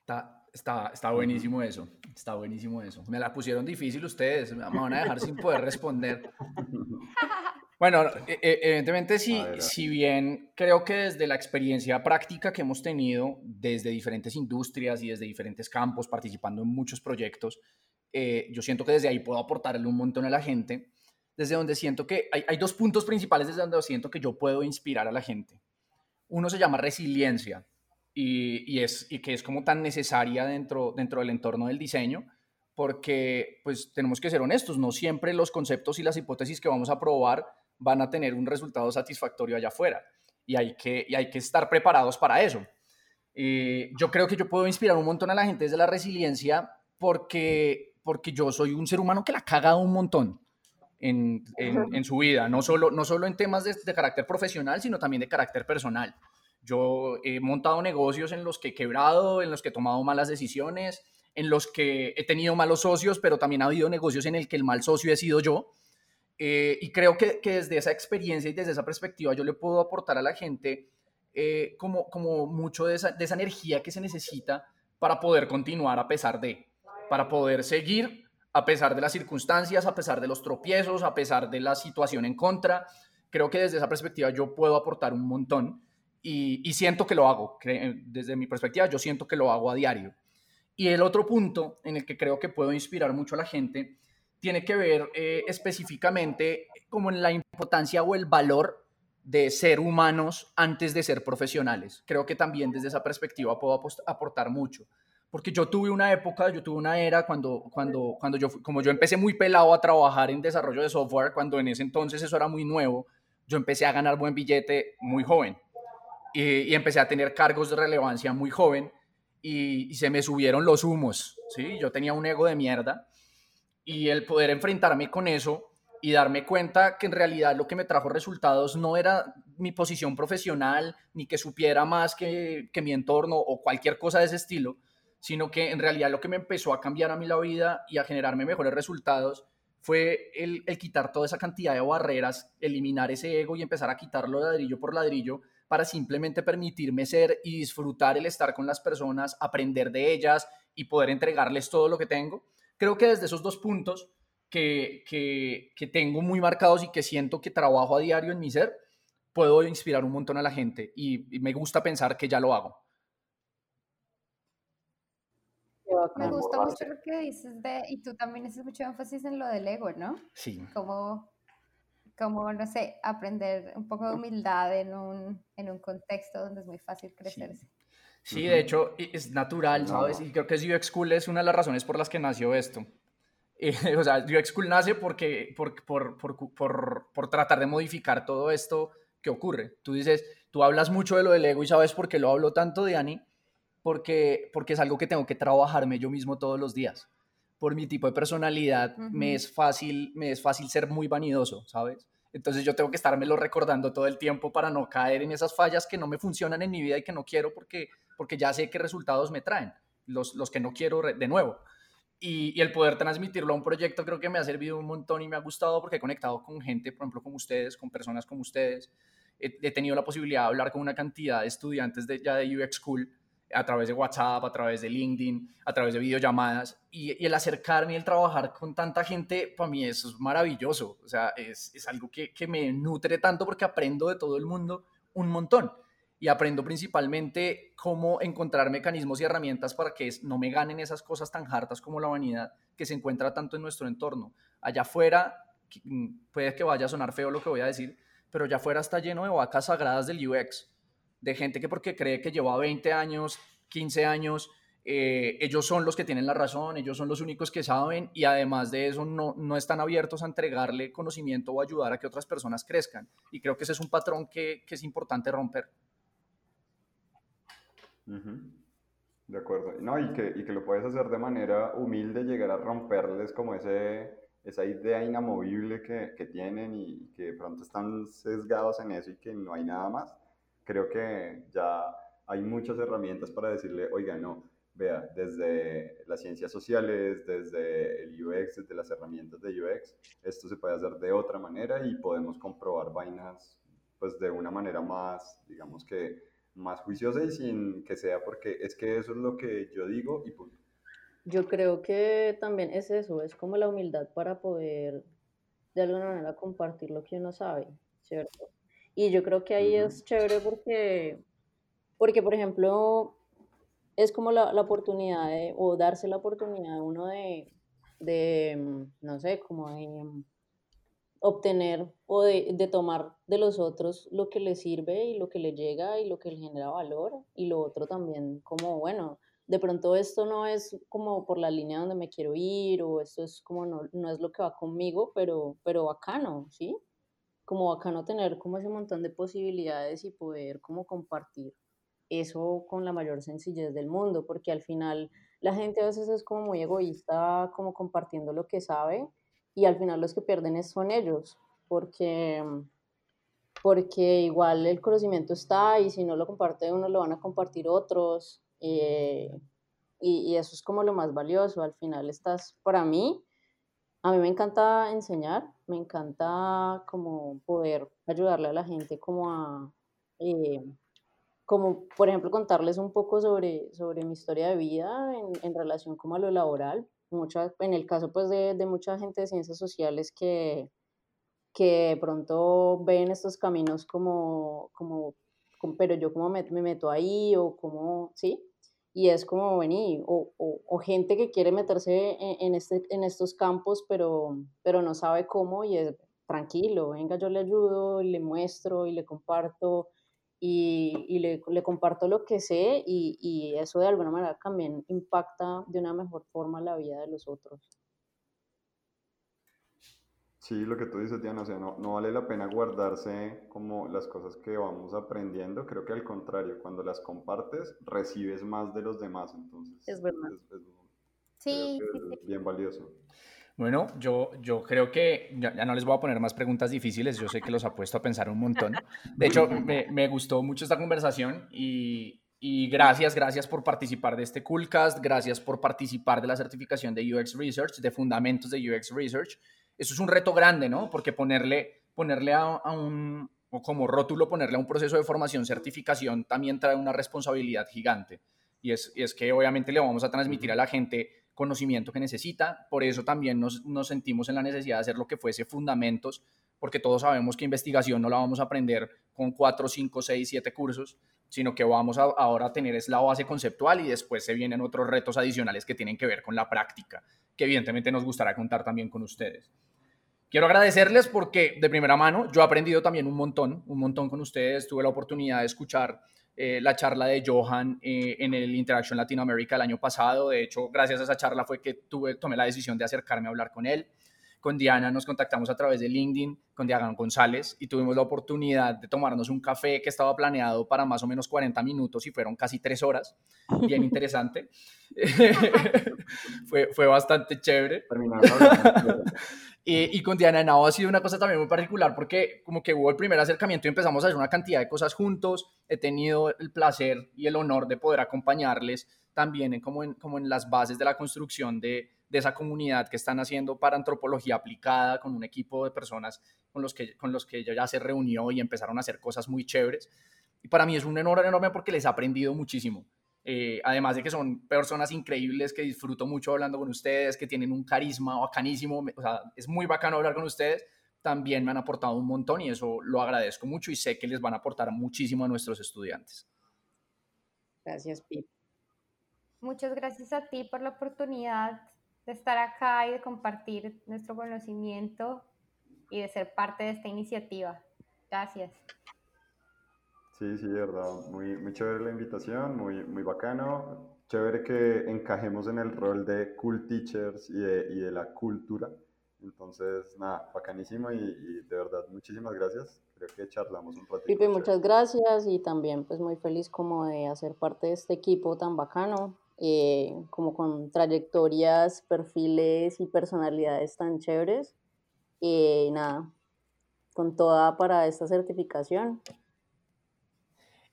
Speaker 4: Está, está, está, buenísimo eso, está buenísimo eso. Me la pusieron difícil ustedes, me van a dejar sin poder responder. (laughs) Bueno, e, e, evidentemente si, si bien creo que desde la experiencia práctica que hemos tenido desde diferentes industrias y desde diferentes campos, participando en muchos proyectos, eh, yo siento que desde ahí puedo aportarle un montón a la gente, desde donde siento que hay, dos puntos principales desde donde siento que yo puedo inspirar a la gente. Uno se llama resiliencia y, es, y que es como tan necesaria dentro, dentro del entorno del diseño, porque pues tenemos que ser honestos, no siempre los conceptos y las hipótesis que vamos a probar van a tener un resultado satisfactorio allá afuera y hay que, y hay que estar preparados para eso. Eh, yo creo que yo puedo inspirar un montón a la gente desde la resiliencia porque, porque yo soy un ser humano que la caga un montón. En, en, su vida, no solo, no solo en temas de, de carácter profesional, sino también de carácter personal. Yo he montado negocios en los que he quebrado, en los que he tomado malas decisiones, en los que he tenido malos socios, pero también ha habido negocios en el que el mal socio he sido yo. Eh, y creo que, que, desde esa experiencia y desde esa perspectiva yo le puedo aportar a la gente eh, como, como mucho de esa, de esa energía que se necesita para poder continuar a pesar de, para poder seguir a pesar de las circunstancias, a pesar de los tropiezos, a pesar de la situación en contra. Creo que desde esa perspectiva yo puedo aportar un montón y, siento que lo hago. Desde mi perspectiva, yo siento que lo hago a diario. Y el otro punto en el que creo que puedo inspirar mucho a la gente tiene que ver eh, específicamente como en la importancia o el valor de ser humanos antes de ser profesionales. Creo que también desde esa perspectiva puedo aportar mucho porque yo tuve una época, yo tuve una era cuando, cuando, cuando yo, como yo empecé muy pelado a trabajar en desarrollo de software, cuando en ese entonces eso era muy nuevo, yo empecé a ganar buen billete muy joven y, empecé a tener cargos de relevancia muy joven y, se me subieron los humos, ¿sí? Yo tenía un ego de mierda y el poder enfrentarme con eso y darme cuenta que en realidad lo que me trajo resultados no era mi posición profesional, ni que supiera más que, que mi entorno o cualquier cosa de ese estilo, sino que en realidad lo que me empezó a cambiar a mí la vida y a generarme mejores resultados fue el, quitar toda esa cantidad de barreras, eliminar ese ego y empezar a quitarlo ladrillo por ladrillo para simplemente permitirme ser y disfrutar el estar con las personas, aprender de ellas y poder entregarles todo lo que tengo. Creo que desde esos dos puntos que, que, tengo muy marcados y que siento que trabajo a diario en mi ser, puedo inspirar un montón a la gente y me gusta pensar que ya lo hago.
Speaker 5: Me gusta mucho lo que dices de, y tú también haces mucho énfasis en lo del ego, ¿no?
Speaker 4: Sí.
Speaker 5: Como, como no sé, aprender un poco de humildad en un, en un contexto donde es muy fácil crecerse.
Speaker 4: Sí. de hecho, es natural, ¿sabes? Y creo que UX School es una de las razones por las que nació esto. (laughs) o sea, UX School nace porque, por, por, por, por, tratar de modificar todo esto que ocurre. Tú dices, tú hablas mucho de lo del ego y sabes por qué lo hablo tanto, Diani, porque, porque es algo que tengo que trabajarme yo mismo todos los días. Por mi tipo de personalidad me, es fácil, me es fácil ser muy vanidoso, ¿sabes? Entonces yo tengo que estármelo recordando todo el tiempo para no caer en esas fallas que no me funcionan en mi vida y que no quiero porque, porque ya sé qué resultados me traen, los, los que no quiero de nuevo. Y, y, el poder transmitirlo a un proyecto creo que me ha servido un montón y me ha gustado porque he conectado con gente, por ejemplo, como ustedes, con personas como ustedes. He, he tenido la posibilidad de hablar con una cantidad de estudiantes de, ya de UX School a través de WhatsApp, a través de LinkedIn, a través de videollamadas. Y, el acercarme y el trabajar con tanta gente, para mí eso es maravilloso. O sea, es, es algo que, que, me nutre tanto porque aprendo de todo el mundo un montón. Y aprendo principalmente cómo encontrar mecanismos y herramientas para que no me ganen esas cosas tan hartas como la vanidad que se encuentra tanto en nuestro entorno. Allá afuera, mm, puede que vaya a sonar feo lo que voy a decir, pero allá afuera está lleno de vacas sagradas del UX de gente que porque cree que lleva 20 años, 15 años, eh, ellos son los que tienen la razón, ellos son los únicos que saben y además de eso no, no están abiertos a entregarle conocimiento o ayudar a que otras personas crezcan. Y creo que ese es un patrón que, que es importante romper.
Speaker 7: De acuerdo. No, y que, y que lo puedes hacer de manera humilde, llegar a romperles como ese, esa idea inamovible que, que tienen y que de pronto están sesgados en eso y que no hay nada más creo que ya hay muchas herramientas para decirle, oiga, no, vea, desde las ciencias sociales, desde el UX, desde las herramientas de UX, esto se puede hacer de otra manera y podemos comprobar vainas pues de una manera más, digamos que más juiciosa y sin que sea porque es que eso es lo que yo digo y punto.
Speaker 6: Yo creo que también es eso, es como la humildad para poder de alguna manera compartir lo que uno sabe, ¿cierto? Y yo creo que ahí es chévere porque, porque, por ejemplo, es como la, la oportunidad de, o darse la oportunidad a uno de, de, mm, no sé, como de mm, obtener o de, de, tomar de los otros lo que les sirve y lo que le llega y lo que le genera valor y lo otro también como, bueno, de pronto esto no es como por la línea donde me quiero ir o esto es como no, no es lo que va conmigo, pero, pero bacano, ¿sí? Como no tener como ese montón de posibilidades y poder como compartir eso con la mayor sencillez del mundo, porque al final la gente a veces es como muy egoísta, como compartiendo lo que sabe, y al final los que pierden son ellos, porque, porque igual el conocimiento está y si no lo comparte uno lo van a compartir otros, eh, y, y, eso es como lo más valioso, al final estás, para mí, a mí me encanta enseñar, me encanta como poder ayudarle a la gente como a, eh, como por ejemplo contarles un poco sobre, sobre mi historia de vida en, en relación como a lo laboral. Mucha, en el caso pues de, de mucha gente de ciencias sociales que, que pronto ven estos caminos como, como, pero yo como me, me, meto ahí o como, ¿sí? Y es como, venir o, o, gente que quiere meterse en, en, este, en estos campos, pero, pero no sabe cómo y es tranquilo, venga, yo le ayudo, le muestro y le comparto y, y le, le, comparto lo que sé y, y, eso de alguna manera también impacta de una mejor forma la vida de los otros.
Speaker 7: Sí, lo que tú dices, Diana, o sea, no, no, vale la pena guardarse como las cosas que vamos aprendiendo, creo que al contrario, cuando las compartes, recibes más de los demás, entonces
Speaker 6: es verdad.
Speaker 7: Es,
Speaker 5: sí,
Speaker 7: es bien valioso.
Speaker 4: Bueno, yo, yo creo que ya, no les voy a poner más preguntas difíciles, yo sé que los ha puesto a pensar un montón. De hecho, me, me gustó mucho esta conversación y, y, gracias, gracias por participar de este Coolcast, gracias por participar de la certificación de UX Research, de fundamentos de UX Research. Eso es un reto grande, ¿no? Porque ponerle, ponerle a, a un, o como rótulo, ponerle a un proceso de formación, certificación, también trae una responsabilidad gigante. Y es, y es que obviamente le vamos a transmitir a la gente conocimiento que necesita. Por eso también nos, nos, sentimos en la necesidad de hacer lo que fuese fundamentos, porque todos sabemos que investigación no la vamos a aprender con cuatro, cinco, seis, siete cursos, sino que vamos a, ahora a tener es la base conceptual y después se vienen otros retos adicionales que tienen que ver con la práctica, que evidentemente nos gustará contar también con ustedes. Quiero agradecerles porque de primera mano yo he aprendido también un montón, un montón con ustedes. Tuve la oportunidad de escuchar eh, la charla de Johan eh, en el Interaction Latinoamérica el año pasado. De hecho, gracias a esa charla fue que tuve, tomé la decisión de acercarme a hablar con él. Con Diana nos contactamos a través de LinkedIn, con Diana González, y tuvimos la oportunidad de tomarnos un café que estaba planeado para más o menos 40 minutos y fueron casi tres horas. Bien interesante. (laughs) fue, fue bastante chévere. (laughs) y, y, con Diana Henao ha sido una cosa también muy particular porque como que hubo el primer acercamiento y empezamos a hacer una cantidad de cosas juntos. He tenido el placer y el honor de poder acompañarles también en, como, en, como en las bases de la construcción de, de esa comunidad que están haciendo para antropología aplicada con un equipo de personas con los que, con los que ella ya se reunió y empezaron a hacer cosas muy chéveres. Y para mí es un enorme, enorme porque les he aprendido muchísimo. Eh, además de que son personas increíbles que disfruto mucho hablando con ustedes, que tienen un carisma bacanísimo, o sea, es muy bacano hablar con ustedes, también me han aportado un montón y eso lo agradezco mucho y sé que les van a aportar muchísimo a nuestros estudiantes.
Speaker 6: Gracias, Pip.
Speaker 5: Muchas gracias a ti por la oportunidad de estar acá y de compartir nuestro conocimiento y de ser parte de esta iniciativa. Gracias.
Speaker 7: Sí, sí, de verdad. Muy, muy chévere la invitación, muy, muy bacano. Chévere que encajemos en el rol de cool teachers y de, y de la cultura. Entonces, nada, bacanísimo y, y, de verdad, muchísimas gracias. Creo que charlamos un ratito.
Speaker 6: Pipe, muchas gracias y también pues muy feliz como de hacer parte de este equipo tan bacano. Eh, como con trayectorias, perfiles y personalidades tan chéveres. Y nada, con toda para esta certificación.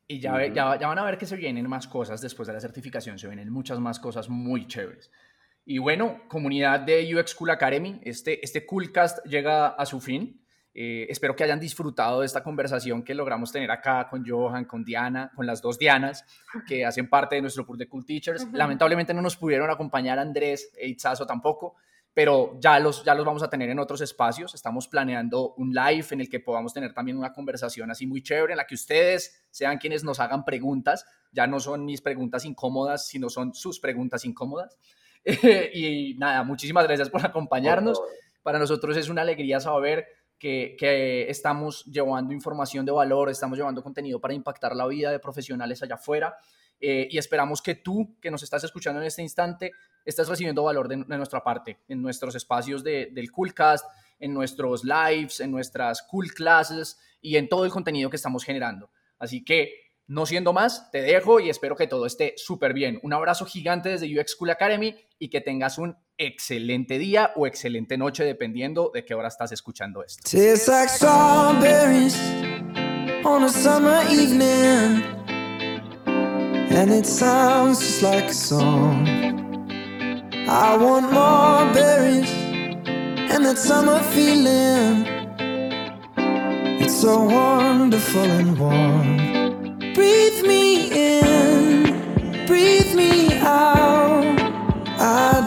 Speaker 4: Y ya, ya, ya, van a ver que se vienen más cosas después de la certificación, se vienen muchas más cosas muy chéveres. Y bueno, comunidad de UX Cool Academy, este, este Coolcast llega a su fin. Eh, espero que hayan disfrutado de esta conversación que logramos tener acá con Johan, con Diana, con las dos Dianas que hacen parte de nuestro pool de Cool Teachers. Uh -huh. Lamentablemente no nos pudieron acompañar Andrés e Itzazo tampoco, pero ya los, ya los vamos a tener en otros espacios. Estamos planeando un live en el que podamos tener también una conversación así muy chévere, en la que ustedes sean quienes nos hagan preguntas. Ya no son mis preguntas incómodas, sino son sus preguntas incómodas. (laughs) y nada, muchísimas gracias por acompañarnos. Para nosotros es una alegría saber que, estamos llevando información de valor, estamos llevando contenido para impactar la vida de profesionales allá afuera. Eh, y esperamos que tú, que nos estás escuchando en este instante, estés recibiendo valor de, de nuestra parte, en nuestros espacios de, del Coolcast, en nuestros lives, en nuestras Cool Classes y en todo el contenido que estamos generando. Así que, no siendo más, te dejo y espero que todo esté súper bien. Un abrazo gigante desde UX Cool Academy y que tengas un excelente día o excelente noche, dependiendo de qué hora estás escuchando esto. Tastes like strawberries on a summer evening, and it sounds just like a song. I want more berries
Speaker 8: and that summer feeling. It's so wonderful and warm. Breathe me in, breathe me out. I